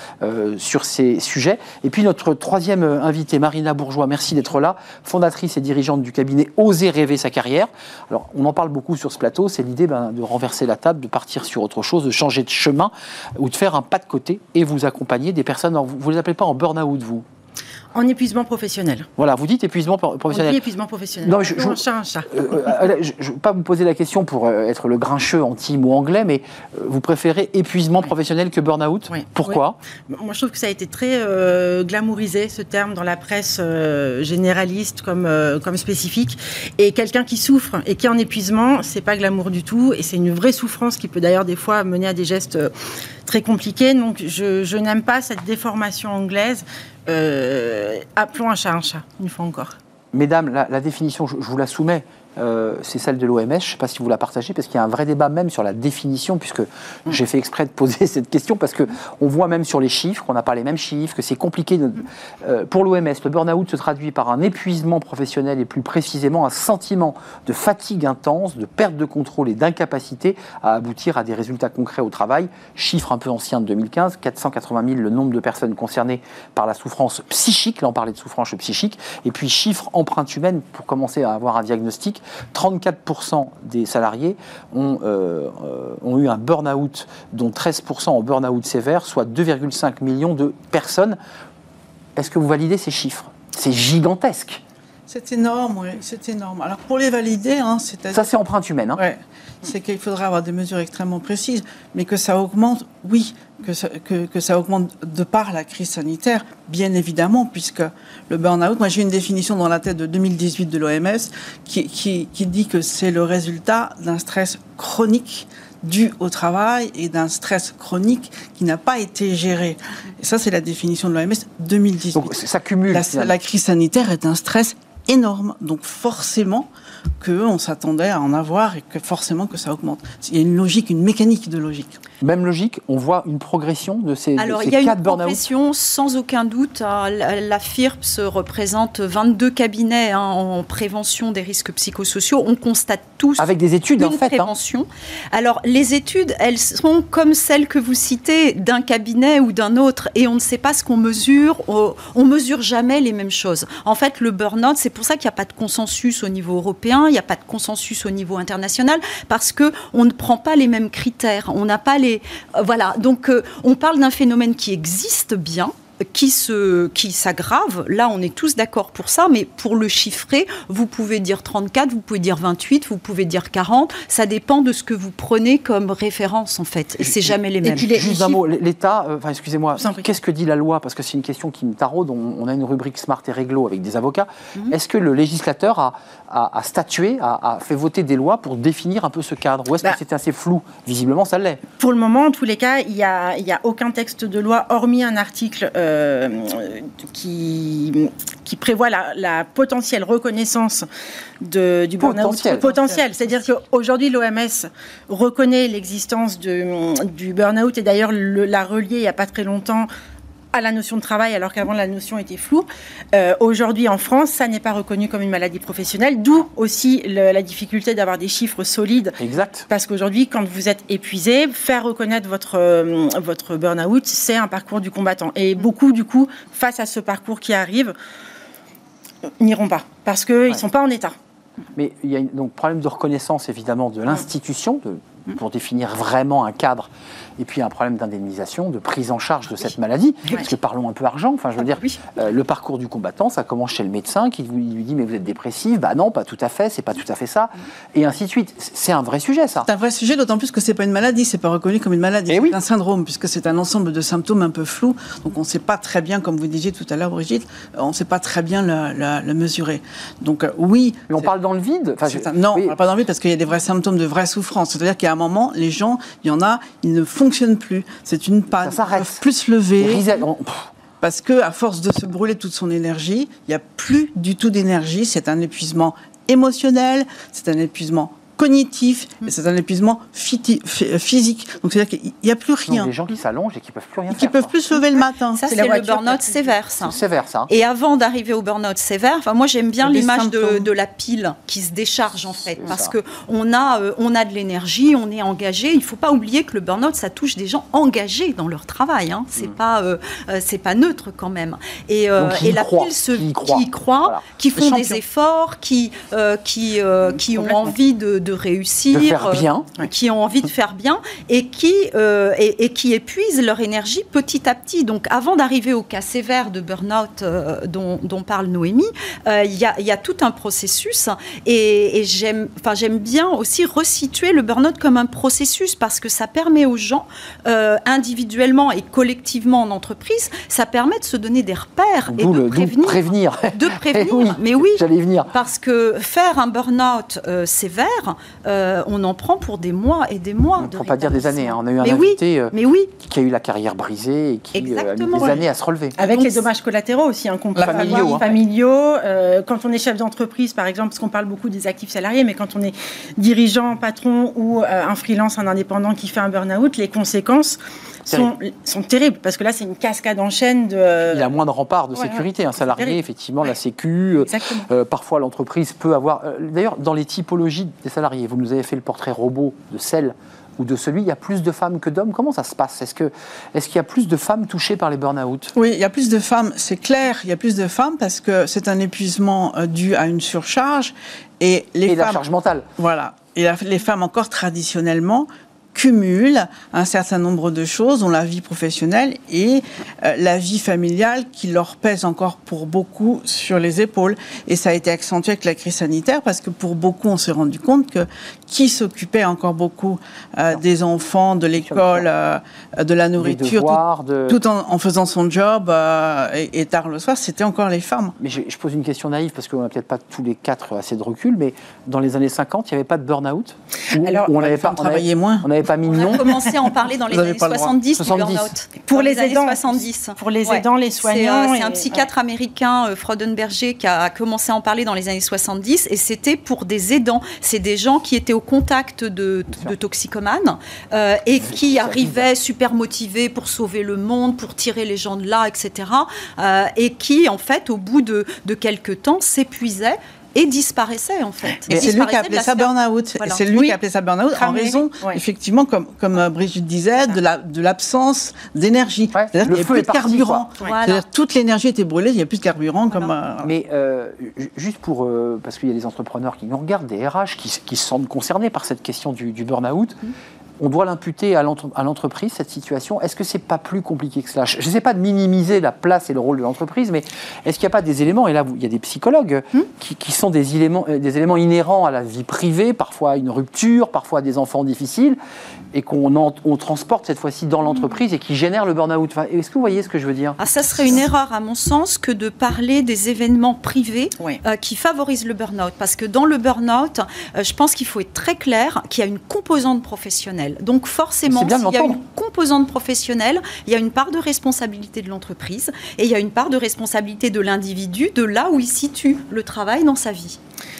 sur ces sujets. Et puis notre troisième invité, Marina Bourg merci d'être là, fondatrice et dirigeante du cabinet Oser rêver sa carrière. Alors, on en parle beaucoup sur ce plateau, c'est l'idée ben, de renverser la table, de partir sur autre chose, de changer de chemin ou de faire un pas de côté et vous accompagner des personnes, vous ne les appelez pas en burn-out, vous? En épuisement professionnel. Voilà, vous dites épuisement professionnel. On épuisement professionnel. Non, je ne euh, euh, veux pas vous poser la question pour euh, être le grincheux anti-mot anglais, mais vous préférez épuisement professionnel que burn-out? Oui. Pourquoi? Moi, je trouve que ça a été très glamourisé, ce terme, dans la presse généraliste comme, comme spécifique. Et quelqu'un qui souffre et qui est en épuisement, c'est pas glamour du tout. Et c'est une vraie souffrance qui peut d'ailleurs des fois mener à des gestes très compliqués. Donc, je, je n'aime pas cette déformation anglaise. Euh, appelons un chat un chat, une fois encore. Mesdames, la, définition, je, vous la soumets. Euh, c'est celle de l'OMS. Je ne sais pas si vous la partagez, parce qu'il y a un vrai débat même sur la définition, puisque mm. j'ai fait exprès de poser cette question, parce qu'on voit même sur les chiffres qu'on n'a pas les mêmes chiffres, que c'est compliqué. Euh, pour l'OMS, le burn-out se traduit par un épuisement professionnel et plus précisément un sentiment de fatigue intense, de perte de contrôle et d'incapacité à aboutir à des résultats concrets au travail. Chiffre un peu ancien de 2015, 480 000 le nombre de personnes concernées par la souffrance psychique, là on parlait de souffrance psychique, et puis chiffre empreinte humaine pour commencer à avoir un diagnostic 34% des salariés ont, euh, euh, ont eu un burn-out, dont 13% en burn-out sévère, soit 2,5 millions de personnes. Est-ce que vous validez ces chiffres? C'est gigantesque. C'est énorme, oui, c'est énorme. Alors pour les valider, hein, c'est ça c'est empreinte humaine. Hein. Ouais, c'est qu'il faudra avoir des mesures extrêmement précises, mais que ça augmente, oui, que ça, que, ça augmente de par la crise sanitaire, bien évidemment, puisque le burn-out, moi j'ai une définition dans la tête de 2018 de l'OMS qui, qui, qui dit que c'est le résultat d'un stress chronique dû au travail et d'un stress chronique qui n'a pas été géré. Et ça, c'est la définition de l'OMS 2018. Donc ça cumule. La, la, crise sanitaire est un stress énorme. Donc forcément qu'on s'attendait à en avoir et que forcément que ça augmente. Il y a une logique, une mécanique de logique. Même logique, on voit une progression de ces, Alors, il y a une progression sans aucun doute. Hein. La, FIRPS représente 22 cabinets hein, en prévention des risques psychosociaux. On constate tous avec des études en fait. Hein. Prévention. Alors les études, elles sont comme celles que vous citez d'un cabinet ou d'un autre, et on ne sait pas ce qu'on mesure. On mesure jamais les mêmes choses. En fait, le burn-out, c'est pour ça qu'il n'y a pas de consensus au niveau européen, il n'y a pas de consensus au niveau international, parce que on ne prend pas les mêmes critères. On n'a pas les voilà. Donc euh, on parle d'un phénomène qui existe bien qui se qui s'aggrave. Là, on est tous d'accord pour ça, mais pour le chiffrer, vous pouvez dire 34, vous pouvez dire 28, vous pouvez dire 40. Ça dépend de ce que vous prenez comme référence en fait. Et c'est jamais les mêmes. Juste un mot, l'État. Euh, enfin, excusez-moi. Qu'est-ce que dit la loi? Parce que c'est une question qui me taraude. On, a une rubrique Smart et Réglo avec des avocats. Mhm. Est-ce que le législateur a, a, statué, a, fait voter des lois pour définir un peu ce cadre? Ou est-ce que bah. c'était assez flou? Visiblement, ça l'est. Pour le moment, en tous les cas, il n'y a, a, aucun texte de loi, hormis un article. Euh, euh, qui, qui prévoit la, potentielle reconnaissance de, du burn-out. Potentiel. C'est-à-dire qu'aujourd'hui, l'OMS reconnaît l'existence du burn-out. Et d'ailleurs l'a relié il n'y a pas très longtemps à la notion de travail alors qu'avant la notion était floue. Euh, aujourd'hui en France, ça n'est pas reconnu comme une maladie professionnelle, d'où aussi le- la difficulté d'avoir des chiffres solides. Exact. Parce qu'aujourd'hui, quand vous êtes épuisé, faire reconnaître votre, euh, votre burn-out, c'est un parcours du combattant. Et beaucoup, du coup, face à ce parcours qui arrive, n'iront pas. Parce qu'ils ne sont pas en état. Mais il y a donc problème de reconnaissance évidemment de l'institution de- pour définir vraiment un cadre, et puis un problème d'indemnisation, de prise en charge de cette maladie. Parce que parlons un peu argent. Enfin, je veux dire, Oui. euh, le parcours du combattant, ça commence chez le médecin qui lui dit mais vous êtes dépressif, bah non, pas tout à fait, c'est pas tout à fait ça, et ainsi de suite. C'est un vrai sujet ça. C'est un vrai sujet, d'autant plus que c'est pas une maladie, c'est pas reconnu comme une maladie, Eh c'est un syndrome, puisque c'est un ensemble de symptômes un peu flous. Donc on ne sait pas très bien, comme vous disiez tout à l'heure, Brigitte, euh, on ne sait pas très bien le, le- le mesurer. Donc euh, oui. Mais on parle dans le vide. Enfin, je- un- non, on n'a pas d'envie parce qu'il y a des vrais symptômes de vraie souffrance. C'est-à-dire qu'à un moment, les gens, il y en a, ils ne fonctionnent plus. C'est une panne. Ça s'arrête. Ils peuvent plus se lever. Parce que à force de se brûler toute son énergie, il n'y a plus du tout d'énergie. C'est un épuisement émotionnel, c'est un épuisement cognitif, et c'est un épuisement phy- physique. Donc c'est-à-dire qu'il n'y a plus rien. des gens qui s'allongent et qui peuvent plus rien Et qui faire. peuvent quoi. plus se lever le matin. Ça, C'est le burn-out qui- sévère, ça. Sévère ça. Et avant d'arriver au burn-out sévère, enfin moi j'aime bien l'image de, la pile qui se décharge en fait, parce ça. que on a euh, on a de l'énergie, on est engagé. Il faut pas oublier que le burn-out ça touche des gens engagés dans leur travail. Hein. C'est pas euh, euh, c'est pas neutre quand même. Et, euh, Mm. Donc, qui et la croient, pile se qui y croient. y croient, Voilà. qui Les font des efforts, qui euh, qui euh, qui ont envie de, de réussir, De faire euh, bien. qui ont envie de faire bien et qui, euh, et, et qui épuisent leur énergie petit à petit. Donc avant d'arriver au cas sévère de burn-out euh, dont, dont parle Noémie, il y, a, il y a tout un processus et, et j'aime bien aussi resituer le burn-out comme un processus parce que ça permet aux gens, euh, individuellement et collectivement en entreprise, ça permet de se donner des repères et de le prévenir. prévenir. De prévenir, Eh oui. mais oui, J'allais venir. parce que faire un burn-out euh, sévère, euh, on en prend pour des mois et des mois. de Faut pas dire des années. hein. On a eu un Mais oui, invité euh, Mais oui, qui a eu la carrière brisée et qui euh, a mis des années à se relever. Avec Donc, les dommages collatéraux aussi, hein, qu'on peut familiaux, hein. familiaux. euh, quand on est chef d'entreprise, par exemple, parce qu'on parle beaucoup des actifs salariés, mais quand on est dirigeant, patron ou euh, un freelance, un indépendant qui fait un burn-out, les conséquences sont, sont terribles. Parce que là, c'est une cascade en chaîne de. Il a moins de remparts de Ouais, sécurité. Un salarié, terrible. effectivement, la Sécu. euh, euh, parfois, l'entreprise peut avoir. euh, D'ailleurs, dans les typologies des salariés, vous nous avez fait le portrait robot de celle ou de celui. Il y a plus de femmes que d'hommes. Comment ça se passe? Est-ce que est-ce qu'il y a plus de femmes touchées par les burn-out? Oui, il y a plus de femmes, c'est clair, il y a plus de femmes parce que c'est un épuisement euh, dû à une surcharge et les et la femmes charge mentale Voilà. Et la- les femmes, encore traditionnellement, cumulent un certain nombre de choses, dont la vie professionnelle et euh, la vie familiale, qui leur pèse encore pour beaucoup sur les épaules. Et ça a été accentué avec la crise sanitaire, parce que pour beaucoup, on s'est rendu compte que qui s'occupait encore beaucoup euh, des enfants, de l'école, euh, de la nourriture, tout, devoirs, de... tout en, en faisant son job euh, et, et tard le soir, c'était encore les femmes. Mais je, je pose une question naïve parce qu'on n'a peut-être pas tous les quatre assez de recul, mais dans les années 50, il n'y avait pas de burn-out? Ou- Alors, on Les n'avait pas, travaillaient moins. on n'avait pas mis on nom? a commencé à en parler dans les Vous années pas le droit. 70, du 70. burn-out. Pour Dans les années aidants. 70. Pour les Ouais. aidants, les C'est soignants. euh, c'est un psychiatre américain, euh, Freudenberger, qui a commencé à en parler dans les années 70, et c'était pour des aidants. C'est des gens qui étaient au contact de, de toxicomanes euh, et qui arrivaient super motivés pour sauver le monde, pour tirer les gens de là, etc. euh, et qui, en fait, au bout de, de quelques temps, s'épuisaient et disparaissaient, en fait. Et c'est lui qui a appelé ça burn-out. Voilà. Et C'est lui Oui. qui a appelé ça burn-out en raison, effectivement, comme, comme euh, Brigitte disait, de la- de l'absence d'énergie. Ouais. C'est-à-dire Le qu'il n'y a feu plus est de parti, carburant. Voilà. Toute l'énergie était brûlée, il n'y a plus de carburant. Comme, euh, Mais euh, ju- juste pour. euh, parce qu'il y a des entrepreneurs qui nous regardent, des RH, qui, qui se sentent concernés par cette question du, du burn-out. On doit l'imputer à l'entre- à l'entreprise, cette situation. Est-ce que c'est pas plus compliqué que cela? Je ne sais pas de minimiser la place et le rôle de l'entreprise, mais est-ce qu'il n'y a pas des éléments, et là il y a des psychologues, qui, qui sont des éléments, euh, des éléments inhérents à la vie privée, parfois à une rupture, parfois à des enfants difficiles, et qu'on en- on transporte cette fois-ci dans l'entreprise et qui génèrent le burn-out Enfin, Est-ce que vous voyez ce que je veux dire? Ah, ça serait une erreur, à mon sens, que de parler des événements privés Oui. euh, qui favorisent le burn-out. Parce que dans le burn-out, euh, je pense qu'il faut être très clair qu'il y a une composante professionnelle. Donc forcément, s'il y a une composante professionnelle, il y a une part de responsabilité de l'entreprise et il y a une part de responsabilité de l'individu, de là où il situe le travail dans sa vie.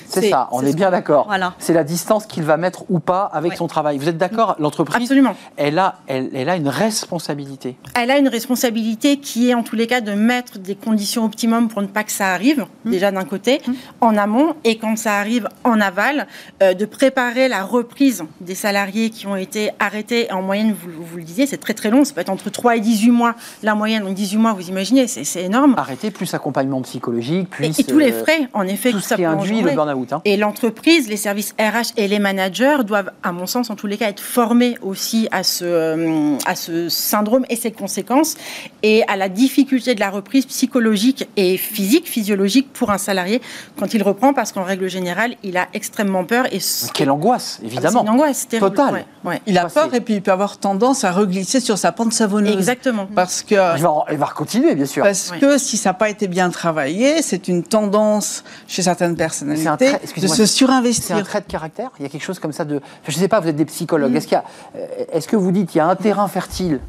C'est ça, on est, bien d'accord. Voilà. C'est la distance qu'il va mettre ou pas avec Ouais. son travail. Vous êtes d'accord L'entreprise, Absolument. elle a, elle, elle a une responsabilité. Elle a une responsabilité qui est en tous les cas de mettre des conditions optimum pour ne pas que ça arrive, Mmh. déjà d'un côté, en amont, et quand ça arrive en aval, euh, de préparer la reprise des salariés qui ont été arrêtés. En moyenne, vous, vous le disiez, c'est très très long, ça peut être entre 3 et 18 mois la moyenne. Donc 18 mois, vous imaginez, c'est énorme. Arrêter, plus accompagnement psychologique, plus et tous les euh, frais, en effet, tout ça qui induit le. Hein. Et l'entreprise, les services RH et les managers doivent, à mon sens, en tous les cas, être formés aussi à ce, euh, à ce syndrome et ses conséquences et à la difficulté de la reprise psychologique et physique, physiologique pour un salarié quand il reprend, parce qu'en règle générale, il a extrêmement peur et ce- Quelle angoisse, c'est évidemment. une angoisse terrible. Totale. Ouais, ouais. Il a peur et puis il peut avoir tendance à reglisser sur sa pente savonneuse. Exactement. Parce que, Il va, il va continuer, bien sûr. parce Ouais. que si ça n'a pas été bien travaillé, c'est une tendance chez certaines C'est un personnalités de se C'est un surinvestir. trait de caractère Il y a quelque chose comme ça de. Je ne sais pas, vous êtes des Mm. psychologues. Est-ce qu'il y a- euh, est-ce que vous dites qu'il y a un terrain fertile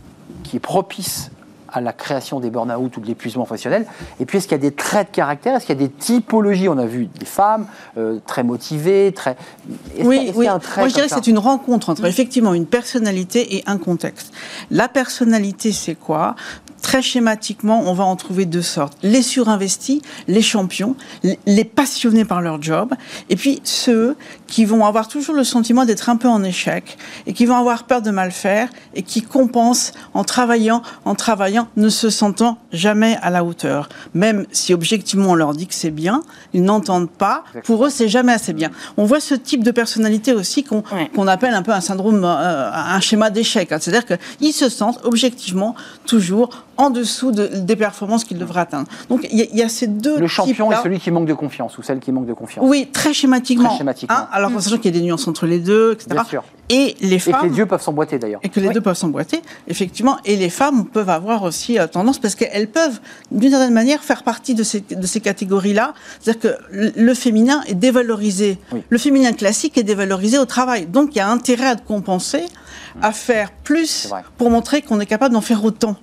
qui est propice à la création des burn-out ou de l'épuisement professionnel Et puis, est-ce qu'il y a des traits de caractère? Est-ce qu'il y a des typologies? On a vu des femmes euh, très motivées, très. Oui, oui. a un trait Moi, je dirais que c'est une rencontre entre effectivement une personnalité et un contexte. La personnalité, c'est quoi? Très schématiquement, on va en trouver deux sortes. Les surinvestis, les champions, les passionnés par leur job, et puis ceux qui vont avoir toujours le sentiment d'être un peu en échec et qui vont avoir peur de mal faire et qui compensent en travaillant, en travaillant, ne se sentant jamais à la hauteur. Même si objectivement on leur dit que c'est bien, ils n'entendent pas. Pour eux, c'est jamais assez bien. On voit ce type de personnalité aussi qu'on Ouais. appelle un peu un syndrome, euh, un schéma d'échec. hein. C'est-à-dire qu'ils se sentent objectivement toujours en dessous de- des performances qu'ils devraient atteindre. Donc il y, a- il y a ces deux Le champion est celui qui manque de confiance ou celle qui manque de confiance. Oui, très schématiquement. Très schématiquement. Hein, alors en sachant qu'il y a des nuances entre les deux, etc. Bien sûr. Et les Et que femmes les dieux peuvent s'emboîter d'ailleurs. et que les deux peuvent s'emboîter, effectivement. Et les femmes peuvent avoir aussi euh, tendance, parce qu'elles peuvent, d'une certaine manière, faire partie de ces, de ces catégories-là. C'est-à-dire que le- féminin est dévalorisé. Oui. Le féminin classique est dévalorisé au travail. Donc, il y a intérêt à compenser, à faire plus pour montrer qu'on est capable d'en faire autant.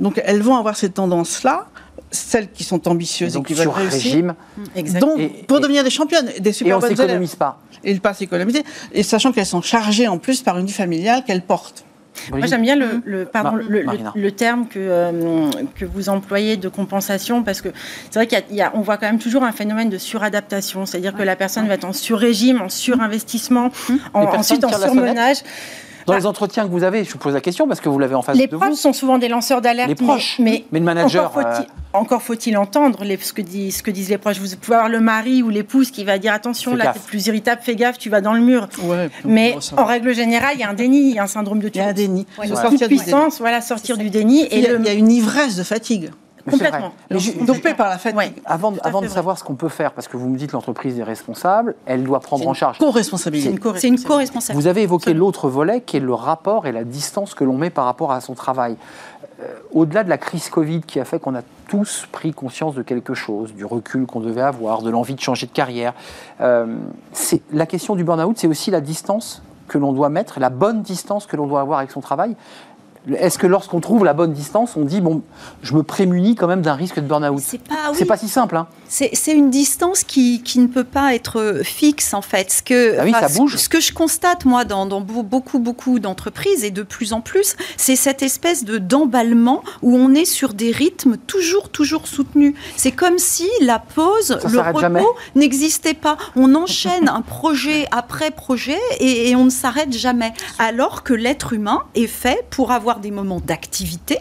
Donc, elles vont avoir cette tendance-là, celles qui sont Et ambitieuses et, donc qui veulent réussir. régime. Exactement. Donc, Et- pour et- devenir des championnes, des Et super on bonnes élèves. s'économise pas. Et pas s'économiser. Et sachant qu'elles sont chargées en plus par une vie familiale qu'elles portent. Moi, j'aime bien le, le- pardon, Mar- le, le- Marina. le terme que, euh, que vous employez de compensation, parce que c'est vrai qu'il y a- il y a- on voit quand même toujours un phénomène de suradaptation, c'est-à-dire que la personne va être en sur-régime, en surinvestissement, en- Les personnes ensuite en surmenage. Dans Bah. les entretiens que vous avez, je vous pose la question parce que vous l'avez en face Les de proches vous. sont souvent des lanceurs d'alerte. Les proches. Mais, Mais le manager, Encore faut-il, faut-il entendre les- ce, que disent, ce que disent les proches. Vous pouvez avoir le mari ou l'épouse qui va dire attention, Fais là, t'es plus irritable, fais gaffe, tu vas dans le mur. Ouais, Mais en règle générale, il y a un déni, il y a un syndrome de Il y a un déni. Ouais. Sortir déni. puissance, voilà, sortir du déni. Il Et y, a, le- il y a une ivresse de fatigue. Complètement. Mais ju- Dopée par la fatigue. Ouais. Avant, de vrai. savoir ce qu'on peut faire, parce que vous me dites l'entreprise est responsable, elle doit prendre en charge. C'est Co-responsabilité. une C'est une co-responsabilité. Vous avez évoqué l'autre volet qui est le rapport et la distance que l'on met par rapport à son travail. Euh, Au-delà de la crise Covid qui a fait qu'on a tous pris conscience de quelque chose, du recul qu'on devait avoir, de l'envie de changer de carrière, euh, la question du burn-out, c'est aussi la distance que l'on doit mettre, la bonne distance que l'on doit avoir avec son travail. Est-ce que lorsqu'on trouve la bonne distance, on dit bon, je me prémunis quand même d'un risque de burn-out? C'est pas, oui. Pas si simple, hein C'est une distance qui, qui ne peut pas être fixe en fait. Ce que, Ah oui, ça ce- bouge. Ce que je constate moi dans, dans beau- beaucoup beaucoup d'entreprises et de plus en plus, c'est cette espèce de d'emballement où on est sur des rythmes toujours toujours soutenus. C'est comme si la pause, Ça le repos n'existait pas. On enchaîne un projet après projet et, et on ne s'arrête jamais. Alors que l'être humain est fait pour avoir des moments d'activité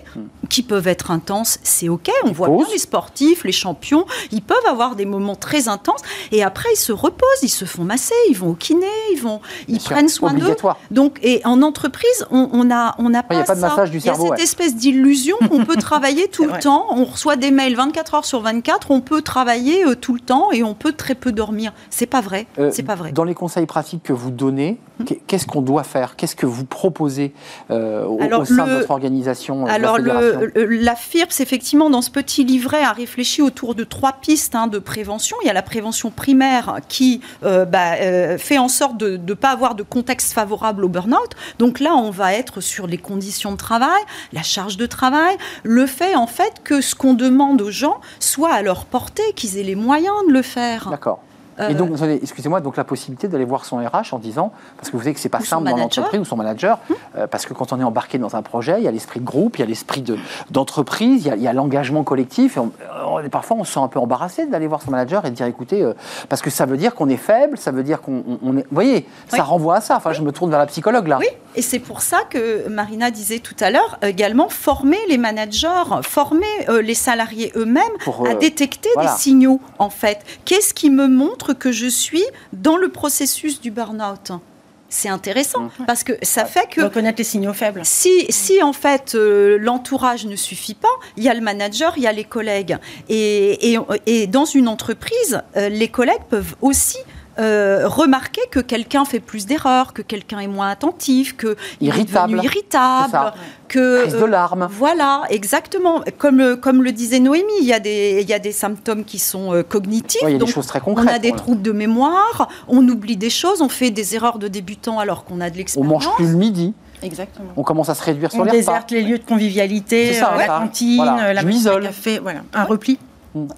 qui peuvent être intenses, c'est ok. On voit bien les sportifs, les champions, ils peuvent avoir des moments très intenses et après ils se reposent, ils se font masser, ils vont au kiné, ils vont, ils Bien sûr, prennent soin d'eux. Donc et en entreprise, on, on a on n'a Il y a pas, pas de massage du Il y a cerveau, cette ouais. espèce d'illusion qu'on peut travailler tout le temps. On reçoit des mails 24 heures sur 24, on peut travailler euh, tout le temps et on peut très peu dormir. C'est pas vrai. Euh, c'est pas vrai. Dans les conseils pratiques que vous donnez, qu'est- qu'est-ce qu'on doit faire? Qu'est-ce que vous proposez euh, au, Alors, au sein de votre organisation Alors, le- la FIRPS, effectivement, dans ce petit livret, a réfléchi autour de trois pistes hein, de prévention. Il y a la prévention primaire qui euh, bah, euh, fait en sorte de ne pas avoir de contexte favorable au burn-out. Donc là, on va être sur les conditions de travail, la charge de travail, le fait, en fait, que ce qu'on demande aux gens soit à leur portée, qu'ils aient les moyens de le faire. D'accord. Et donc, attendez, excusez-moi, donc la possibilité d'aller voir son RH en disant, parce que vous savez que c'est pas simple dans l'entreprise ou son manager, euh, parce que quand on est embarqué dans un projet, il y a l'esprit de groupe, il y a l'esprit de- d'entreprise, il y a- il y a l'engagement collectif. Et on- on est- parfois, on se sent un peu embarrassé d'aller voir son manager et de dire, écoutez, euh, parce que ça veut dire qu'on est faible, ça veut dire qu'on on- on est. Vous voyez, ça renvoie à ça. Enfin, je me tourne vers la psychologue là. Oui, et c'est pour ça que Marina disait tout à l'heure, également former les managers, former euh, les salariés eux-mêmes euh, à détecter voilà. des signaux, en fait. Qu'est-ce qui me montre que je suis dans le processus du burn-out C'est intéressant, parce que ça fait que Reconnaître les signaux faibles. si, si en fait euh, l'entourage ne suffit pas, il y a le manager, il y a les collègues. Et, et- et dans une entreprise, euh, les collègues peuvent aussi euh, remarquer que quelqu'un fait plus d'erreurs, que quelqu'un est moins attentif, que il est Irritable. irritable, que Prise de larmes. voilà, exactement. Comme, le- comme le disait Noémie, il y a des, il y a des symptômes qui sont euh, cognitifs. Ouais, il y a des choses très on concrètes. a des voilà. troubles de mémoire, on oublie des choses, on fait des erreurs de débutant alors qu'on a de On l'expérience. mange plus le midi, Exactement. on commence à se réduire sur On les repas. déserte les lieux de convivialité, C'est ça, euh, la cantine, Voilà. euh, la machine à café, voilà, un repli.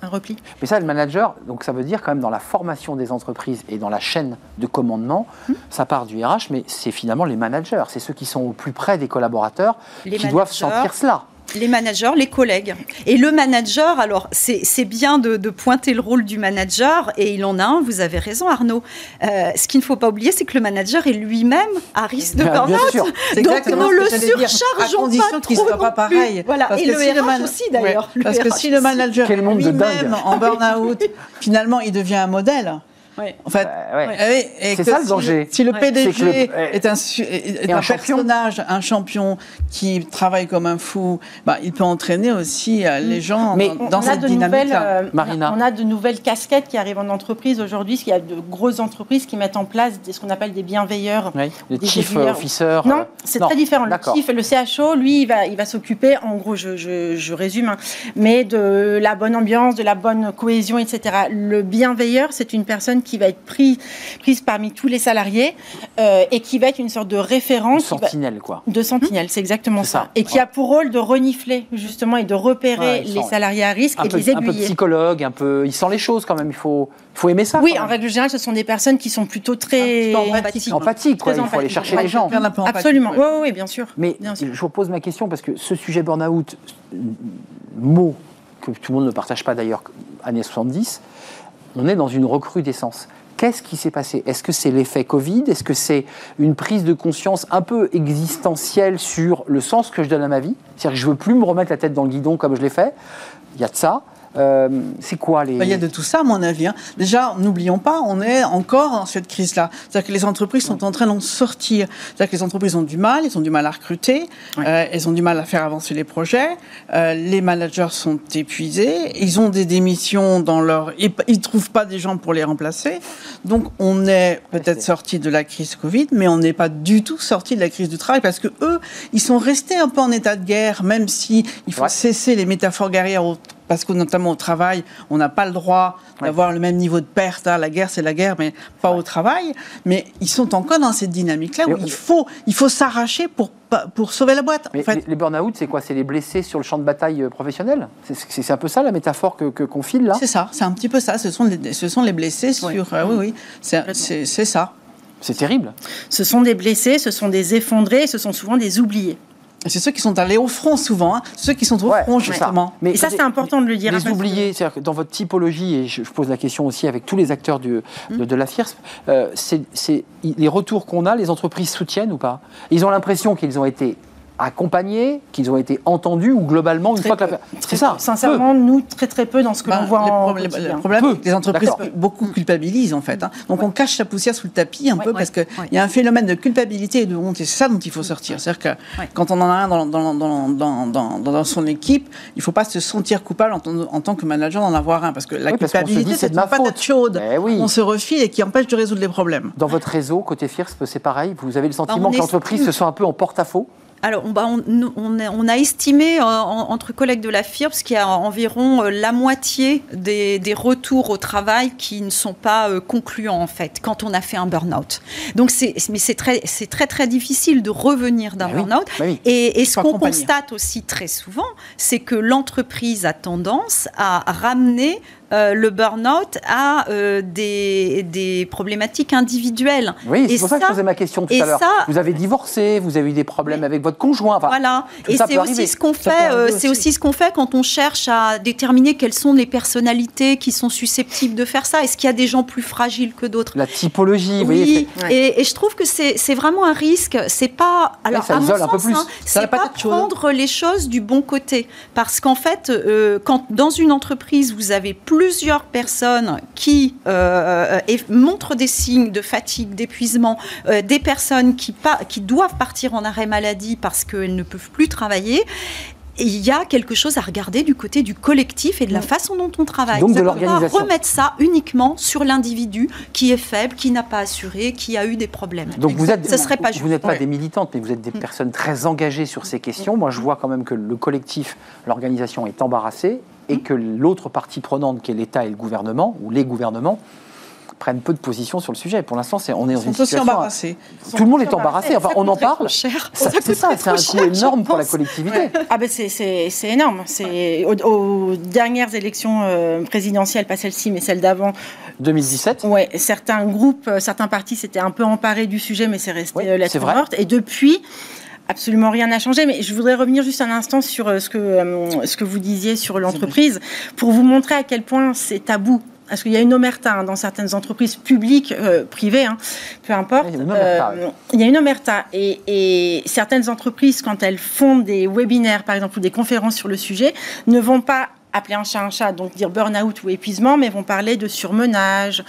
Un repli. Mais ça, le manager, donc ça veut dire quand même dans la formation des entreprises et dans la chaîne de commandement, Hmm. ça part du RH, mais c'est finalement les managers, c'est ceux qui sont au plus près des collaborateurs Les qui doivent sentir cela. Les managers, les collègues. Et le manager, alors c'est bien de, de pointer le rôle du manager, et il en a un, vous avez raison Arnaud. Euh, ce qu'il ne faut pas oublier, c'est que le manager est lui-même à risque de Bien burn-out. Donc exactement ne le surchargeons pas qu'il trop soit pas non plus. pareil. Voilà. Parce Et que le si RH man- aussi d'ailleurs. Ouais, Le Parce que si le manager de lui-même en burn-out, finalement, il devient un modèle. Ouais. En fait, Euh, ouais. Oui, et C'est ça, le si danger. Si le Ouais. PDG le- est un, est- un, personnage, un champion qui travaille comme un fou, bah, il peut entraîner aussi euh, les gens Mais dans, dans on a cette de nouvelles, dynamique-là. euh, Marina. On a de nouvelles casquettes qui arrivent en entreprise aujourd'hui, parce qu'il y a de grosses entreprises qui mettent en place des- ce qu'on appelle des bienveilleurs. Oui, les Des chief officers. Non, euh, c'est très différent. Le chief, le CHO, lui, il va, il va s'occuper, en gros, je, je- je résume, hein, mais de la bonne ambiance, de la bonne cohésion, etc. Le bienveilleur, c'est une personne qui va être prise, prise parmi tous les salariés euh, et qui va être une sorte de référent. Une qui va- sentinelle, quoi. de sentinelle, c'est exactement ça. ça. Et qui a pour rôle de renifler, justement, et de repérer Ouais, les sent- salariés à risque Un et peu, de les un peu aiguiller. psychologue, un peu. Il sent les choses quand même. Il faut, faut aimer ça. Oui, en règle générale, ce sont des personnes qui sont plutôt très peu empathiques. Empathique, quoi. Très Il faut aller chercher Ouais. les gens. Absolument. ouais. Oui, oui, bien sûr. Mais Bien sûr. je vous pose ma question parce que ce sujet burn-out, euh, mot que tout le monde ne partage pas d'ailleurs, années 70, on est dans une recrudescence. Qu'est-ce qui s'est passé? Est-ce que c'est l'effet Covid? Est-ce que c'est une prise de conscience un peu existentielle sur le sens que je donne à ma vie? C'est-à-dire que je veux plus me remettre la tête dans le guidon comme je l'ai fait. Il y a de ça. Euh, c'est quoi les... Bah, Il y a de tout ça, à mon avis. hein. Déjà, n'oublions pas, on est encore dans cette crise-là. C'est-à-dire que les entreprises sont en train d'en sortir. C'est-à-dire que les entreprises ont du mal, elles ont du mal à recruter, euh, elles ont du mal à faire avancer les projets, euh, les managers sont épuisés, ils ont des démissions dans leur... Ils ne trouvent pas des gens pour les remplacer. Donc, on est peut-être sorti de la crise Covid, mais on n'est pas du tout sorti de la crise du travail parce que eux, ils sont restés un peu en état de guerre, même si il faut Ouais. cesser les métaphores guerrières au- parce que notamment au travail, on n'a pas le droit Ouais. d'avoir le même niveau de perte. hein. La guerre, c'est la guerre, mais pas au travail. Mais ils sont encore dans cette dynamique-là où il faut, il faut s'arracher pour, pour sauver la boîte. Mais en fait. les, les burn-out, c'est quoi? C'est les blessés sur le champ de bataille euh, professionnel? C'est- un peu ça la métaphore que que- qu'on file là? C'est ça, c'est un petit peu ça. Ce sont les, ce sont les blessés sur. euh, oui, oui, c'est ça. C'est terrible. Ce sont des blessés, ce sont des effondrés, ce sont souvent des oubliés. C'est ceux qui sont allés au front souvent, hein. ceux qui sont au Ouais, front ça. justement. Mais Et ça, c'est important de le dire. Les oubliés, c'est-à-dire que dans votre typologie, et je, je pose la question aussi avec tous les acteurs du- de, de la FIRSP, euh, c'est- les retours qu'on a, les entreprises soutiennent ou pas? Ils ont l'impression qu'ils ont été accompagnés, qu'ils ont été entendus, ou globalement, une Très fois que la... C'est ça, Sincèrement, nous, très très peu dans ce que Ben, l'on voit les en le problème, Peu. c'est que les entreprises beaucoup culpabilisent en fait. hein. Donc on cache la poussière sous le tapis un peu Ouais, parce qu'il ouais. y a un phénomène de culpabilité et de honte et c'est ça dont il faut sortir. C'est-à-dire que Ouais. quand on en a un dans, dans, dans, dans, dans, dans son équipe, il ne faut pas se sentir coupable en, tant- en tant que manager d'en avoir un parce que la culpabilité c'est une ma patate faute. chaude. Oui. On se refile et qui empêche de résoudre les problèmes. Dans votre réseau, côté FIRSP, c'est pareil Vous avez le sentiment on que l'entreprise se sent un peu en porte-à-faux? Alors, on, bah, on- a, on a estimé euh, en- entre collègues de la FIRPS qu'il y a environ euh, la moitié des, des retours au travail qui ne sont pas euh, concluants en fait quand on a fait un burn-out. Donc, c'est, mais c'est très, c'est très très difficile de revenir d'un Bah oui, burn-out. bah oui. Et, et ce qu'on accompagner. constate aussi très souvent, c'est que l'entreprise a tendance à ramener euh, le burn-out à euh, des, des, problématiques individuelles. Oui, c'est pour ça, que je posais ma question tout à l'heure. Vous avez divorcé, vous avez eu des problèmes avec votre conjoint. voilà. Et c'est aussi ce qu'on fait. c'est aussi ce qu'on fait quand on cherche à déterminer quelles sont les personnalités qui sont susceptibles de faire ça. Est-ce qu'il y a des gens plus fragiles que d'autres? La typologie. Oui. et, et, je trouve que c'est vraiment un risque. C'est pas alors à mon sens, hein, c'est pas, pas prendre les choses du bon côté, parce qu'en fait, euh, quand dans une entreprise vous avez plusieurs personnes qui euh, montrent des signes de fatigue, d'épuisement, euh, des personnes qui, qui doivent partir en arrêt maladie parce qu'elles ne peuvent plus travailler, il y a quelque chose à regarder du côté du collectif et de la façon dont on travaille. Donc de l'organisation. remettre ça uniquement sur l'individu qui est faible, qui n'a pas assuré, qui a eu des problèmes. Donc vous êtes, serait pas vous n'êtes pas des militantes, mais vous êtes des mm. personnes très engagées sur ces questions. Moi, je vois quand même que le collectif, l'organisation est embarrassée et que l'autre partie prenante, qui est l'État et le gouvernement, ou les gouvernements, prennent peu de position sur le sujet. Pour l'instant, c'est, on est dans une situation. embarrassés. Tout le monde est embarrassé. Enfin, on en parle. Cher. C'est ça, c'est un coût énorme pour la collectivité. Ah ben c'est énorme. C'est aux, dernières élections euh, présidentielles, pas celle-ci, mais celle d'avant. 2017. Ouais, certains groupes, euh, certains partis s'étaient un peu emparés du sujet, mais c'est resté la euh, lettre morte. Et depuis absolument rien n'a changé. Mais je voudrais revenir juste un instant sur ce que, ce que vous disiez sur l'entreprise pour vous montrer à quel point c'est tabou parce qu'il y a une omerta hein, dans certaines entreprises publiques, euh, privées, hein, peu importe. Il y a une omerta. Euh, il y a une omerta. Et, certaines entreprises, quand elles font des webinaires, par exemple, ou des conférences sur le sujet, ne vont pas appeler un chat un chat, donc dire burn-out ou épuisement, mais vont parler de surmenage,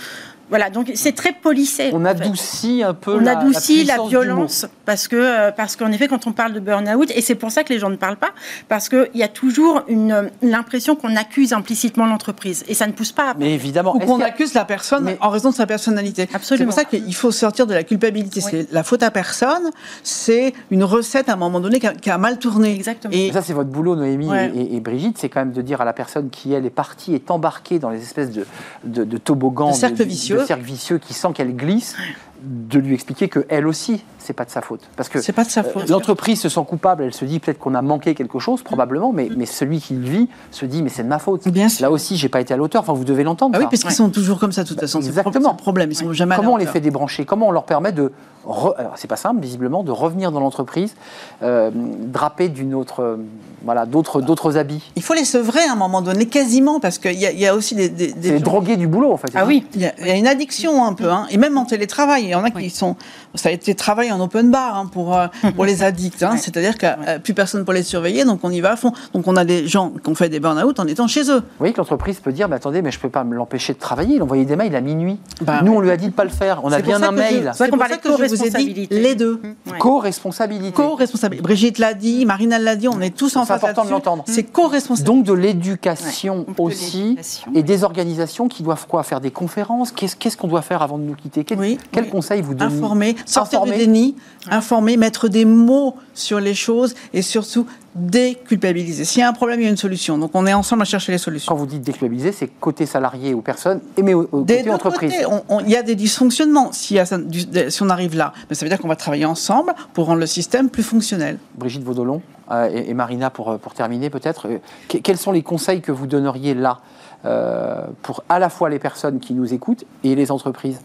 voilà, donc c'est très policé. On adoucit un peu on la, adoucit la, violence parce que euh, parce qu'en effet, quand on parle de burn-out, et c'est pour ça que les gens ne parlent pas, parce qu'il y a toujours une l'impression qu'on accuse implicitement l'entreprise et ça ne pousse pas. Mais évidemment, ou qu'on accuse la personne en raison de sa personnalité. Absolument. C'est pour ça qu'il faut sortir de la culpabilité. C'est la faute à personne. C'est une recette à un moment donné qui a, mal tourné. Exactement. Et ça, c'est votre boulot, Noémie et, Brigitte, c'est quand même de dire à la personne qui elle est partie, est embarquée dans les espèces de de, de toboggans, de cercle vicieux cercle vicieux qui sent qu'elle glisse, de lui expliquer que elle aussi, c'est pas de sa faute. Parce que c'est pas de sa faute. Euh, l'entreprise se sent coupable, elle se dit peut-être qu'on a manqué quelque chose, probablement, mais, mais celui qui le vit se dit mais c'est de ma faute. Bien sûr. Là aussi, j'ai pas été à l'auteur. Enfin, vous devez l'entendre. Ah oui, parce qu'ils sont toujours comme ça, de toute façon. Exactement. Problème. Ils sont jamais. Comment on les fait débrancher? Comment on leur permet de alors c'est pas simple visiblement de revenir dans l'entreprise euh, drapé d'une autre euh, voilà d'autres d'autres habits. Il faut les sevrer à un moment donné quasiment parce qu'il y, y, a aussi des, des, des drogués du boulot en fait ah oui il y, a, une addiction un peu hein, et même en télétravail il y en a qui sont ça a été travaillé en open bar hein, pour euh, pour les addicts hein, c'est-à-dire que euh, plus personne pour les surveiller donc on y va à fond. Donc on a des gens qui ont fait des burn-out en étant chez eux. Oui que l'entreprise peut dire mais attendez mais je peux pas me l'empêcher de travailler. Il envoyait des mails à minuit. Bah nous on lui a dit de pas le faire. On a bien un mail. c'est pour ça que je vous ai dit les deux. Co-responsabilité. Co-responsabilité. Brigitte l'a dit, Marina l'a dit, on est tous en face. C'est important de l'entendre. C'est co-responsabilité. Donc de l'éducation aussi et des organisations qui doivent quoi Faire des conférences Qu'est-ce qu'on doit faire avant de nous quitter Quel, oui, quel conseil vous donnez Informer, sortir du déni, informer, mettre des mots sur les choses et surtout déculpabiliser. S'il y a un problème, il y a une solution. Donc on est ensemble à chercher les solutions. Quand vous dites déculpabiliser, c'est côté salarié ou personne, mais au, côté entreprise. Il y a des dysfonctionnements si, si on arrive là. Mais ça veut dire qu'on va travailler ensemble pour rendre le système plus fonctionnel. Brigitte Vaudolon euh, et, Marina, pour, pour terminer peut-être, euh, quels sont les conseils que vous donneriez là euh, pour à la fois les personnes qui nous écoutent et les entreprises?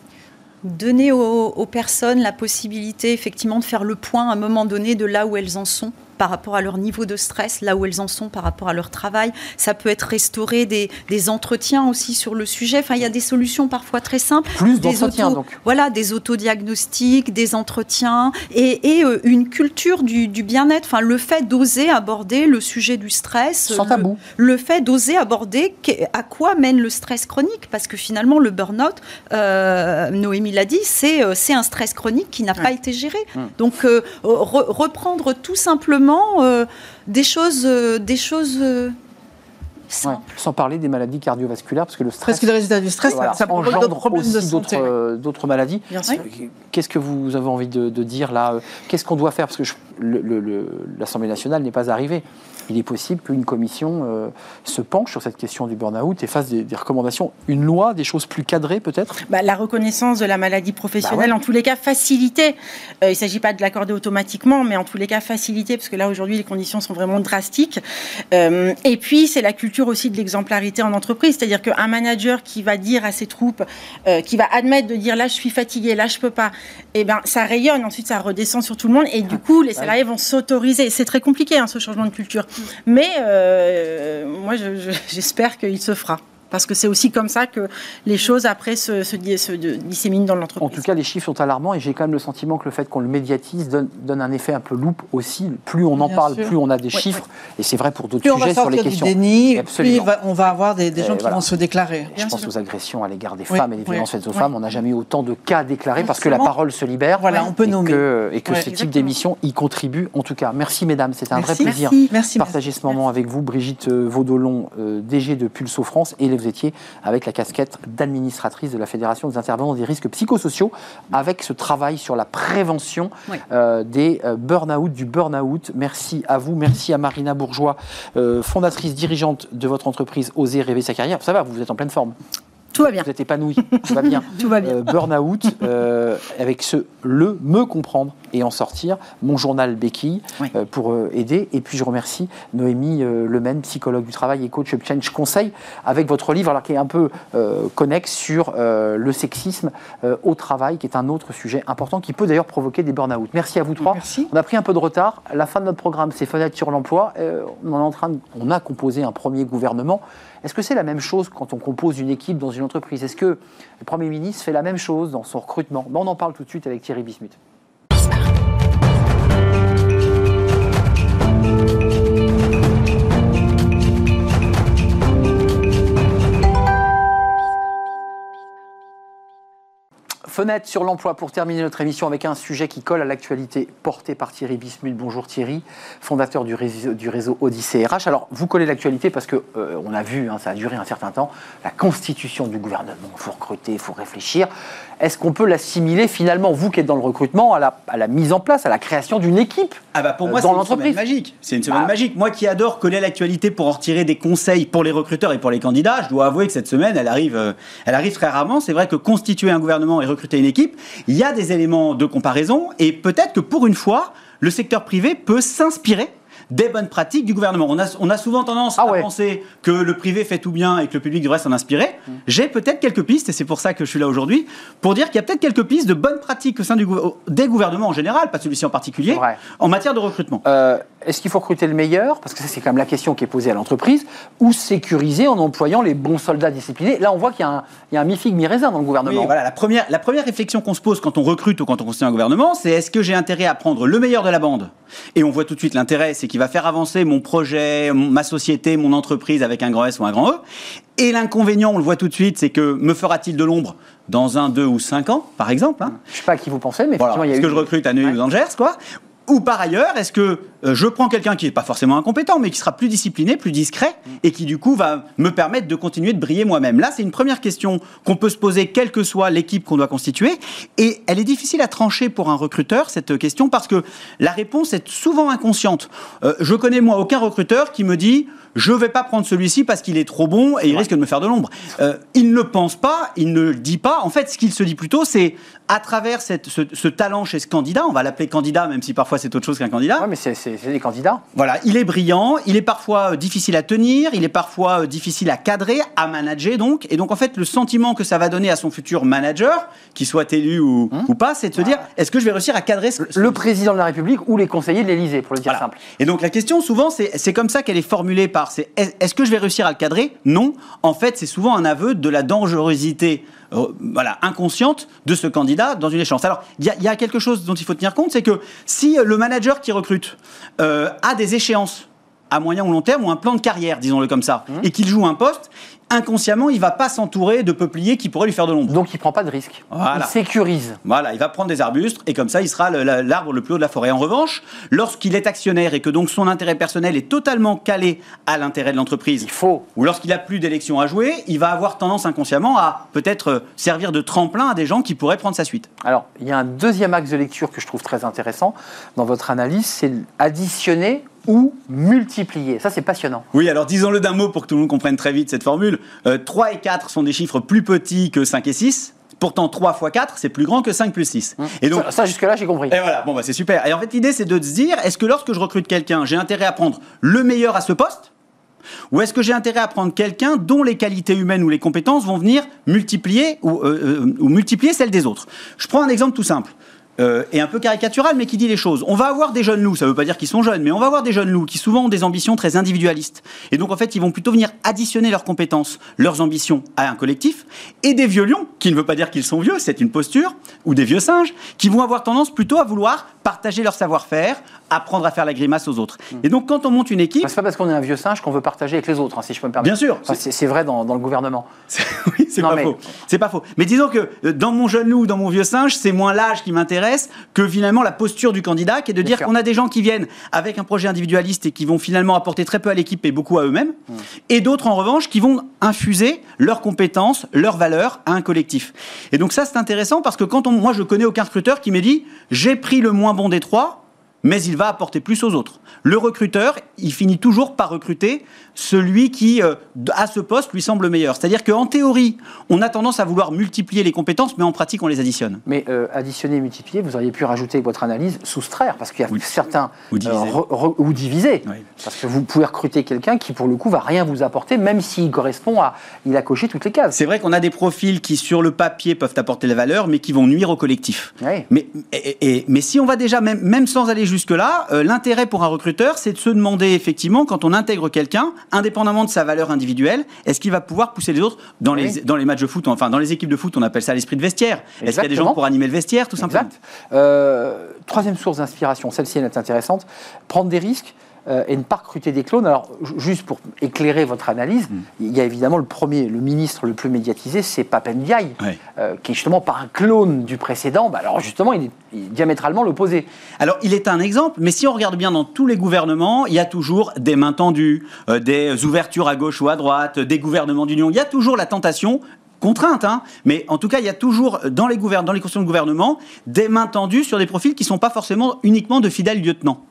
Donner aux, personnes la possibilité effectivement de faire le point à un moment donné de là où elles en sont par rapport à leur niveau de stress, là où elles en sont par rapport à leur travail. Ça peut être restaurer des, des entretiens aussi sur le sujet. Enfin, il y a des solutions parfois très simples. Plus d'entretiens, donc. Voilà, des autodiagnostics, des entretiens et, et euh, une culture du, du bien-être. Enfin, le fait d'oser aborder le sujet du stress. Sans tabou. Le, fait d'oser aborder à quoi mène le stress chronique. Parce que finalement, le burn-out, euh, Noémie l'a dit, c'est euh, un stress chronique qui n'a pas été géré. Hum. Donc, euh, reprendre tout simplement euh, des choses, euh, des choses euh, sans parler des maladies cardiovasculaires, parce que le stress. Parce que le résultat du stress, ça engendre d'autres problèmes de d'autres maladies. Qu'est-ce que vous avez envie de, dire là? Qu'est-ce qu'on doit faire? Parce que l'Assemblée nationale n'est pas arrivée il est possible qu'une commission euh, se penche sur cette question du burn-out et fasse des, recommandations, une loi, des choses plus cadrées peut-être? Bah, La reconnaissance de la maladie professionnelle, bah en tous les cas facilitée. Euh, il ne s'agit pas de l'accorder automatiquement, mais en tous les cas facilitée, parce que là aujourd'hui les conditions sont vraiment drastiques. Euh, et puis c'est la culture aussi de l'exemplarité en entreprise. C'est-à-dire qu'un manager qui va dire à ses troupes, euh, qui va admettre de dire là je suis fatigué, là je peux pas, et eh ben ça rayonne. Ensuite ça redescend sur tout le monde et du coup les salariés vont s'autoriser. C'est très compliqué hein, ce changement de culture, mais euh, moi j'espère qu'il se fera parce que c'est aussi comme ça que les choses après se, se, disséminent dans l'entreprise. En tout cas, les chiffres sont alarmants et j'ai quand même le sentiment que le fait qu'on le médiatise donne, donne, un effet un peu loupe aussi. Plus on en parle, plus on a des chiffres. Et c'est vrai pour d'autres sujets sur les questions. Du déni, plus on va avoir des, gens qui vont se déclarer. je pense aux agressions à l'égard des femmes et des violences faites aux femmes. On n'a jamais eu autant de cas déclarés parce que la parole se libère. Voilà, on peut et nommer. Que, et que ce type d'émission y contribue. En tout cas, merci mesdames, c'était un vrai plaisir de partager ce moment avec vous. Brigitte euh, Vaudolon, euh, DG de Pulso France, et vous étiez avec la casquette d'administratrice de la Fédération des intervenants des risques psychosociaux, avec ce travail sur la prévention euh, des euh, burn-out, du burn-out. Merci à vous, merci à Marina Bourgeois, euh, fondatrice, dirigeante de votre entreprise Oser rêver sa carrière. Ça va, vous êtes en pleine forme. Tout va bien. Vous êtes épanoui, tout va bien. tout va bien. Burn-out, avec ce le me comprendre et en sortir, mon journal Béquille, pour aider. Et puis je remercie Noémie Lemaine, psychologue du travail et coach Change Conseil, avec votre livre alors, qui est un peu connexe sur le sexisme au travail, qui est un autre sujet important qui peut d'ailleurs provoquer des burn-out. Merci à vous trois. Merci. On a pris un peu de retard. La fin de notre programme, c'est Fenêtre sur l'emploi. on, est en train on a composé un premier gouvernement. Est-ce que c'est la même chose quand on compose une équipe dans une entreprise? Est-ce que le Premier ministre fait la même chose dans son recrutement? On en parle tout de suite avec Thierry Bismuth. Fenêtre sur l'emploi pour terminer notre émission avec un sujet qui colle à l'actualité porté par Thierry Bismuth. Bonjour Thierry, fondateur du réseau, du réseau RH. Alors vous collez l'actualité parce que euh, on a vu, hein, ça a duré un certain temps, la constitution du gouvernement. Il faut recruter, il faut réfléchir. Est-ce qu'on peut l'assimiler finalement, vous qui êtes dans le recrutement, à la, mise en place, à la création d'une équipe ah bah Pour moi, c'est une semaine magique. C'est une semaine bah. magique. Moi qui adore coller l'actualité pour en retirer des conseils pour les recruteurs et pour les candidats, je dois avouer que cette semaine, elle arrive, euh, elle arrive très rarement. C'est vrai que constituer un gouvernement et recruter une équipe, il y a des éléments de comparaison et peut-être que pour une fois, le secteur privé peut s'inspirer des bonnes pratiques du gouvernement. On a, on a souvent tendance ah à penser que le privé fait tout bien et que le public devrait s'en inspirer. Mmh. J'ai peut-être quelques pistes, et c'est pour ça que je suis là aujourd'hui, pour dire qu'il y a peut-être quelques pistes de bonnes pratiques au sein du, des gouvernements en général, pas celui-ci en particulier, en matière de recrutement. Euh, est-ce qu'il faut recruter le meilleur? Parce que c'est quand même la question qui est posée à l'entreprise. Ou sécuriser en employant les bons soldats disciplinés Là, on voit qu'il y a un, mi-figue, mi-raisin dans le gouvernement. voilà, la première, la première réflexion qu'on se pose quand on recrute ou quand on constitue un gouvernement, c'est est-ce que j'ai intérêt à prendre le meilleur de la bande? Et on voit tout de suite l'intérêt, c'est qu'il va faire avancer mon projet, ma société, mon entreprise avec un grand S ou un grand E. Et l'inconvénient, on le voit tout de suite, c'est que me fera-t-il de l'ombre dans un, deux ou cinq ans, par exemple hein? Je ne sais pas à qui vous pensez, mais voilà. il y a Est-ce que je recrute à Neuilly ou Angers, quoi ou par ailleurs, est-ce que euh, je prends quelqu'un qui n'est pas forcément incompétent, mais qui sera plus discipliné, plus discret, et qui du coup va me permettre de continuer de briller moi-même? Là, c'est une première question qu'on peut se poser, quelle que soit l'équipe qu'on doit constituer. Et elle est difficile à trancher pour un recruteur, cette question, parce que la réponse est souvent inconsciente. Euh, je connais, moi, aucun recruteur qui me dit je ne vais pas prendre celui-ci parce qu'il est trop bon et il risque de me faire de l'ombre. Euh, il ne le pense pas, il ne le dit pas. En fait, ce qu'il se dit plutôt, c'est à travers cette, ce, talent chez ce candidat, on va l'appeler candidat, même si parfois c'est autre chose qu'un candidat. Oui, mais c'est des candidats. Voilà, il est brillant, il est parfois euh, difficile à tenir, il est parfois euh, difficile à cadrer, à manager donc. Et donc, en fait, le sentiment que ça va donner à son futur manager, qu'il soit élu ou, hum. ou pas, c'est de se dire est-ce que je vais réussir à cadrer ce, Le président de la République ou les conseillers de l'Élysée, pour le dire simple. Et donc, la question, souvent, c'est comme ça qu'elle est formulée par est-ce que je vais réussir à le cadrer? Non. En fait, c'est souvent un aveu de la dangerosité euh, inconsciente de ce candidat dans une échéance. Alors, il y, a quelque chose dont il faut tenir compte, c'est que si le manager qui recrute euh, a des échéances à moyen ou long terme ou un plan de carrière, disons-le comme ça, mmh. et qu'il joue un poste, inconsciemment, il va pas s'entourer de peupliers qui pourraient lui faire de l'ombre. Donc il prend pas de risque. Il sécurise. Voilà, il va prendre des arbustes et comme ça, il sera l'arbre le, plus haut de la forêt. En revanche, lorsqu'il est actionnaire et que donc son intérêt personnel est totalement calé à l'intérêt de l'entreprise, il faut. Ou lorsqu'il a plus d'élections à jouer, il va avoir tendance inconsciemment à peut-être euh, servir de tremplin à des gens qui pourraient prendre sa suite. Alors, il y a un deuxième axe de lecture que je trouve très intéressant dans votre analyse, c'est additionner ou multiplier. Ça, c'est passionnant. Oui, alors disons-le d'un mot pour que tout le monde comprenne très vite cette formule. 3 euh, et 4 sont des chiffres plus petits que 5 et 6. Pourtant, 3 x 4, c'est plus grand que 5 plus 6. Hum. Et donc, ça, jusque-là, j'ai compris. Et voilà, bon, bah, c'est super. Et en fait, l'idée, c'est de se dire, est-ce que lorsque je recrute quelqu'un, j'ai intérêt à prendre le meilleur à ce poste? Ou est-ce que j'ai intérêt à prendre quelqu'un dont les qualités humaines ou les compétences vont venir multiplier ou, euh, euh, ou multiplier celles des autres? Je prends un exemple tout simple. Euh, et un peu caricatural, mais qui dit les choses. On va avoir des jeunes loups, ça ne veut pas dire qu'ils sont jeunes, mais on va avoir des jeunes loups qui souvent ont des ambitions très individualistes. Et donc en fait, ils vont plutôt venir additionner leurs compétences, leurs ambitions à un collectif, et des vieux lions, qui ne veut pas dire qu'ils sont vieux, c'est une posture, ou des vieux singes, qui vont avoir tendance plutôt à vouloir partager leur savoir-faire, apprendre à faire la grimace aux autres. Et donc quand on monte une équipe... Bah, c'est pas parce qu'on est un vieux singe qu'on veut partager avec les autres, hein, si je peux me permettre. Bien sûr. Enfin, c'est vrai dans, dans le gouvernement. oui, c'est pas mais- faux. C'est pas faux. Mais disons que euh, dans mon jeune loup, dans mon vieux singe, c'est moins l'âge qui m'intéresse que finalement la posture du candidat, qui est de dire qu'on a des gens qui viennent avec un projet individualiste et qui vont finalement apporter très peu à l'équipe et beaucoup à eux-mêmes, Hmm. et d'autres en revanche qui vont infuser leurs compétences, leurs valeurs à un collectif. Et donc ça, c'est intéressant parce que quand on, moi, je connais aucun recruteur qui m'ait dit j'ai pris le moins bon des trois. Mais il va apporter plus aux autres. Le recruteur, il finit toujours par recruter celui qui, euh, à ce poste, lui semble meilleur. C'est-à-dire qu'en théorie, on a tendance à vouloir multiplier les compétences, mais en pratique, on les additionne. Mais euh, additionner et multiplier, vous auriez pu rajouter votre analyse, soustraire, parce qu'il y a certains. ou diviser. re- re- ou diviser. Oui. Parce que vous pouvez recruter quelqu'un qui, pour le coup, va rien vous apporter, même s'il correspond à. Il a coché toutes les cases. C'est vrai qu'on a des profils qui, sur le papier, peuvent apporter la valeur, mais qui vont nuire au collectif. Oui. Mais, et- et- mais si on va déjà, même, même sans aller jusque-là, euh, l'intérêt pour un recruteur, c'est de se demander effectivement, quand on intègre quelqu'un, indépendamment de sa valeur individuelle, est-ce qu'il va pouvoir pousser les autres dans, Oui. les, dans les matchs de foot, enfin dans les équipes de foot, on appelle ça l'esprit de vestiaire. Est-ce qu'il y a des gens pour animer le vestiaire, tout simplement Exact. Euh, troisième source d'inspiration, celle-ci elle est intéressante. Prendre des risques euh, et ne pas recruter des clones. Alors, ju- juste pour éclairer votre analyse, Hmm. il y a évidemment le premier, le ministre le plus médiatisé, c'est Papendiaï, Ouais. euh, qui est justement pas un clone du précédent. Bah, alors, justement, il est, il est diamétralement l'opposé. Alors, il est un exemple, mais si on regarde bien dans tous les gouvernements, il y a toujours des mains tendues, euh, des ouvertures à gauche ou à droite, des gouvernements d'union. Il y a toujours la tentation contrainte, hein, mais en tout cas, il y a toujours euh, dans les, dans les questions de gouvernement des mains tendues sur des profils qui ne sont pas forcément uniquement de fidèles lieutenants.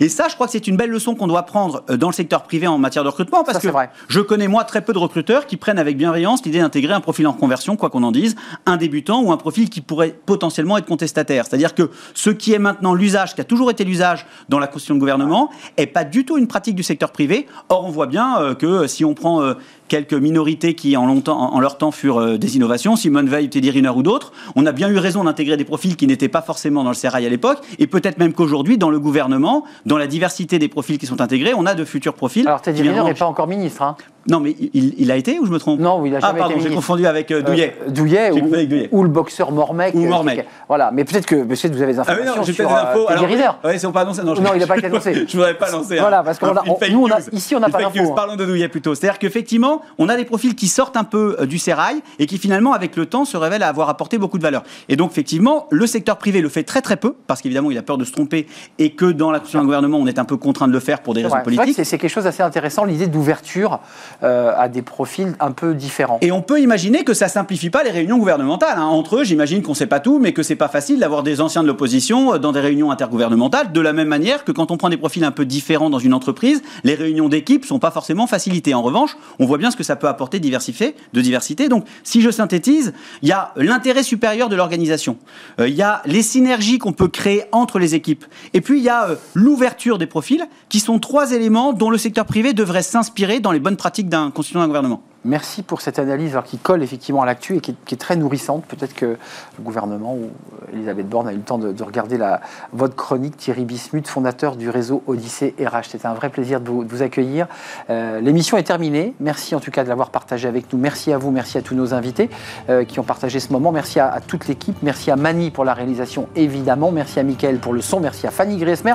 Et ça, je crois que c'est une belle leçon qu'on doit prendre euh, dans le secteur privé en matière de recrutement, parce Ça, que vrai. je connais moi très peu de recruteurs qui prennent avec bienveillance l'idée d'intégrer un profil en conversion, quoi qu'on en dise, un débutant ou un profil qui pourrait potentiellement être contestataire. C'est-à-dire que ce qui est maintenant l'usage, qui a toujours été l'usage dans la constitution de gouvernement, est pas du tout une pratique du secteur privé. Or, on voit bien euh, que si on prend quelques minorités qui en, longtemps, en en leur temps furent euh, des innovations, Simone Veil, Teddy Riner ou d'autres, on a bien eu raison d'intégrer des profils qui n'étaient pas forcément dans le sérail à l'époque, et peut-être même qu'aujourd'hui, dans le gouvernement, dans la diversité des profils qui sont intégrés, on a de futurs profils. Alors, Teddy Riner n'est pas encore ministre. hein. Non, mais il, il a été ou je me trompe Non, il a Ah, jamais pardon, été j'ai confondu avec euh, Douillet. Euh, Douillet, ou, avec Douillet. ou le boxeur Mormec. Ou euh, Mormec. Voilà, mais peut-être que, peut-être que vous avez des Ah oui, informations non, j'ai peut-être des infos. Alors, ouais, si on pas annoncé. Non, je- Non, il n'a pas été annoncé. je voudrais pas lancer. Voilà, parce qu'on nous, on a- news. ici, on n'a pas d'infos, hein. Parlons de Douillet plutôt. C'est-à-dire qu'effectivement, on a des profils qui sortent un peu du sérail et qui finalement, avec le temps, se révèlent avoir apporté beaucoup de valeur. Et donc, effectivement, le secteur privé le fait très très peu parce qu'évidemment, il a peur de se tromper et que dans la d'un gouvernement, on est un peu contraint de le faire pour des raisons politiques. c'est quelque chose d'assez intéressant, l'idée d'ouverture euh, à des profils un peu différents. Et on peut imaginer que ça simplifie pas les réunions gouvernementales. hein. Entre eux, j'imagine qu'on sait pas tout, mais que c'est pas facile d'avoir des anciens de l'opposition euh, dans des réunions intergouvernementales. De la même manière que quand on prend des profils un peu différents dans une entreprise, les réunions d'équipe sont pas forcément facilitées. En revanche, on voit bien ce que ça peut apporter diversifié, de diversité. Donc, si je synthétise, il y a l'intérêt supérieur de l'organisation. Euh, Il y a les synergies qu'on peut créer entre les équipes. Et puis, il y a l'ouverture des profils, qui sont trois éléments dont le secteur privé devrait s'inspirer dans les bonnes pratiques d'un constitution d'un gouvernement. Merci pour cette analyse qui colle effectivement à l'actu et qui est, très nourrissante. Peut-être que le gouvernement ou Elisabeth Borne a eu le temps de, de regarder la, votre chronique, Thierry Bismuth, fondateur du réseau Odyssée RH. C'était un vrai plaisir de vous, accueillir. Euh, L'émission est terminée. Merci en tout cas de l'avoir partagé avec nous. Merci à vous, merci à tous nos invités euh, qui ont partagé ce moment. Merci à, à toute l'équipe. Merci à Mani pour la réalisation, évidemment. Merci à Mickaël pour le son. Merci à Fanny Griesmer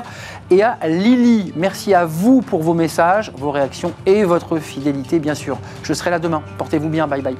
et à Lily. Merci à vous pour vos messages, vos réactions et votre fidélité, bien sûr. Je serai là demain. Portez-vous bien. Bye bye.